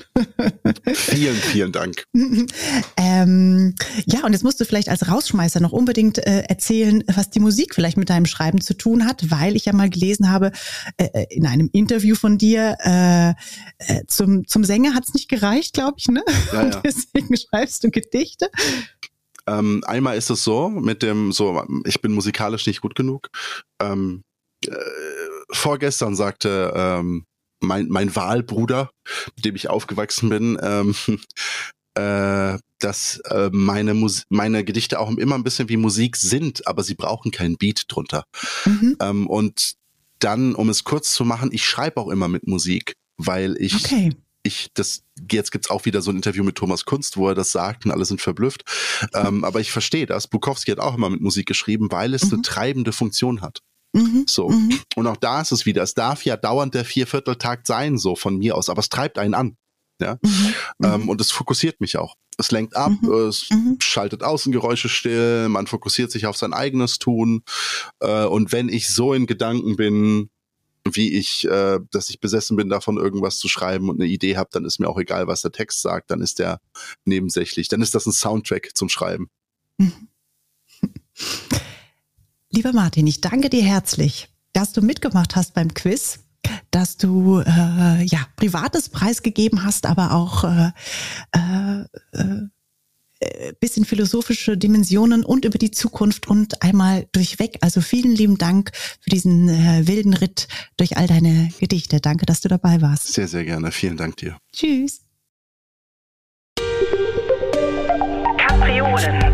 vielen, vielen Dank. ähm, ja, und jetzt musst du vielleicht als Rausschmeißer noch unbedingt äh, erzählen, was die Musik vielleicht mit deinem Schreiben zu tun hat, weil ich ja mal gelesen habe äh, äh in einem Interview von dir, äh, äh zum, zum Sänger hat es nicht gereicht, glaube ich, ne? Ja, ja. Und deswegen schreibst du Gedichte. Ähm, einmal ist es so, mit dem, so, ich bin musikalisch nicht gut genug. Ähm, äh, vorgestern sagte ähm, mein, mein Wahlbruder, mit dem ich aufgewachsen bin, ähm, äh, dass äh, meine, Mus meine Gedichte auch immer ein bisschen wie Musik sind, aber sie brauchen keinen Beat drunter. Mhm. Ähm, und dann, um es kurz zu machen, ich schreibe auch immer mit Musik, weil ich okay ich, das, jetzt gibt's auch wieder so ein Interview mit Thomas Kunst, wo er das sagt und alle sind verblüfft. Ähm, aber ich verstehe das. Bukowski hat auch immer mit Musik geschrieben, weil es mhm. eine treibende Funktion hat. Mhm. So. Mhm. Und auch da ist es wieder. Es darf ja dauernd der Viervierteltakt sein, so von mir aus, aber es treibt einen an. Ja. Mhm. Ähm, und es fokussiert mich auch. Es lenkt ab, mhm. es mhm. schaltet Außengeräusche still, man fokussiert sich auf sein eigenes Tun. Äh, und wenn ich so in Gedanken bin, wie ich, äh, dass ich besessen bin, davon irgendwas zu schreiben und eine Idee habe, dann ist mir auch egal, was der Text sagt, dann ist der nebensächlich. Dann ist das ein Soundtrack zum Schreiben. Lieber Martin, ich danke dir herzlich, dass du mitgemacht hast beim Quiz, dass du äh, ja privates preisgegeben hast, aber auch äh, äh äh, bisschen philosophische Dimensionen und über die Zukunft und einmal durchweg. Also vielen lieben Dank für diesen äh, wilden Ritt durch all deine Gedichte. Danke, dass du dabei warst. Sehr, sehr gerne. Vielen Dank dir. Tschüss. Kapriolen.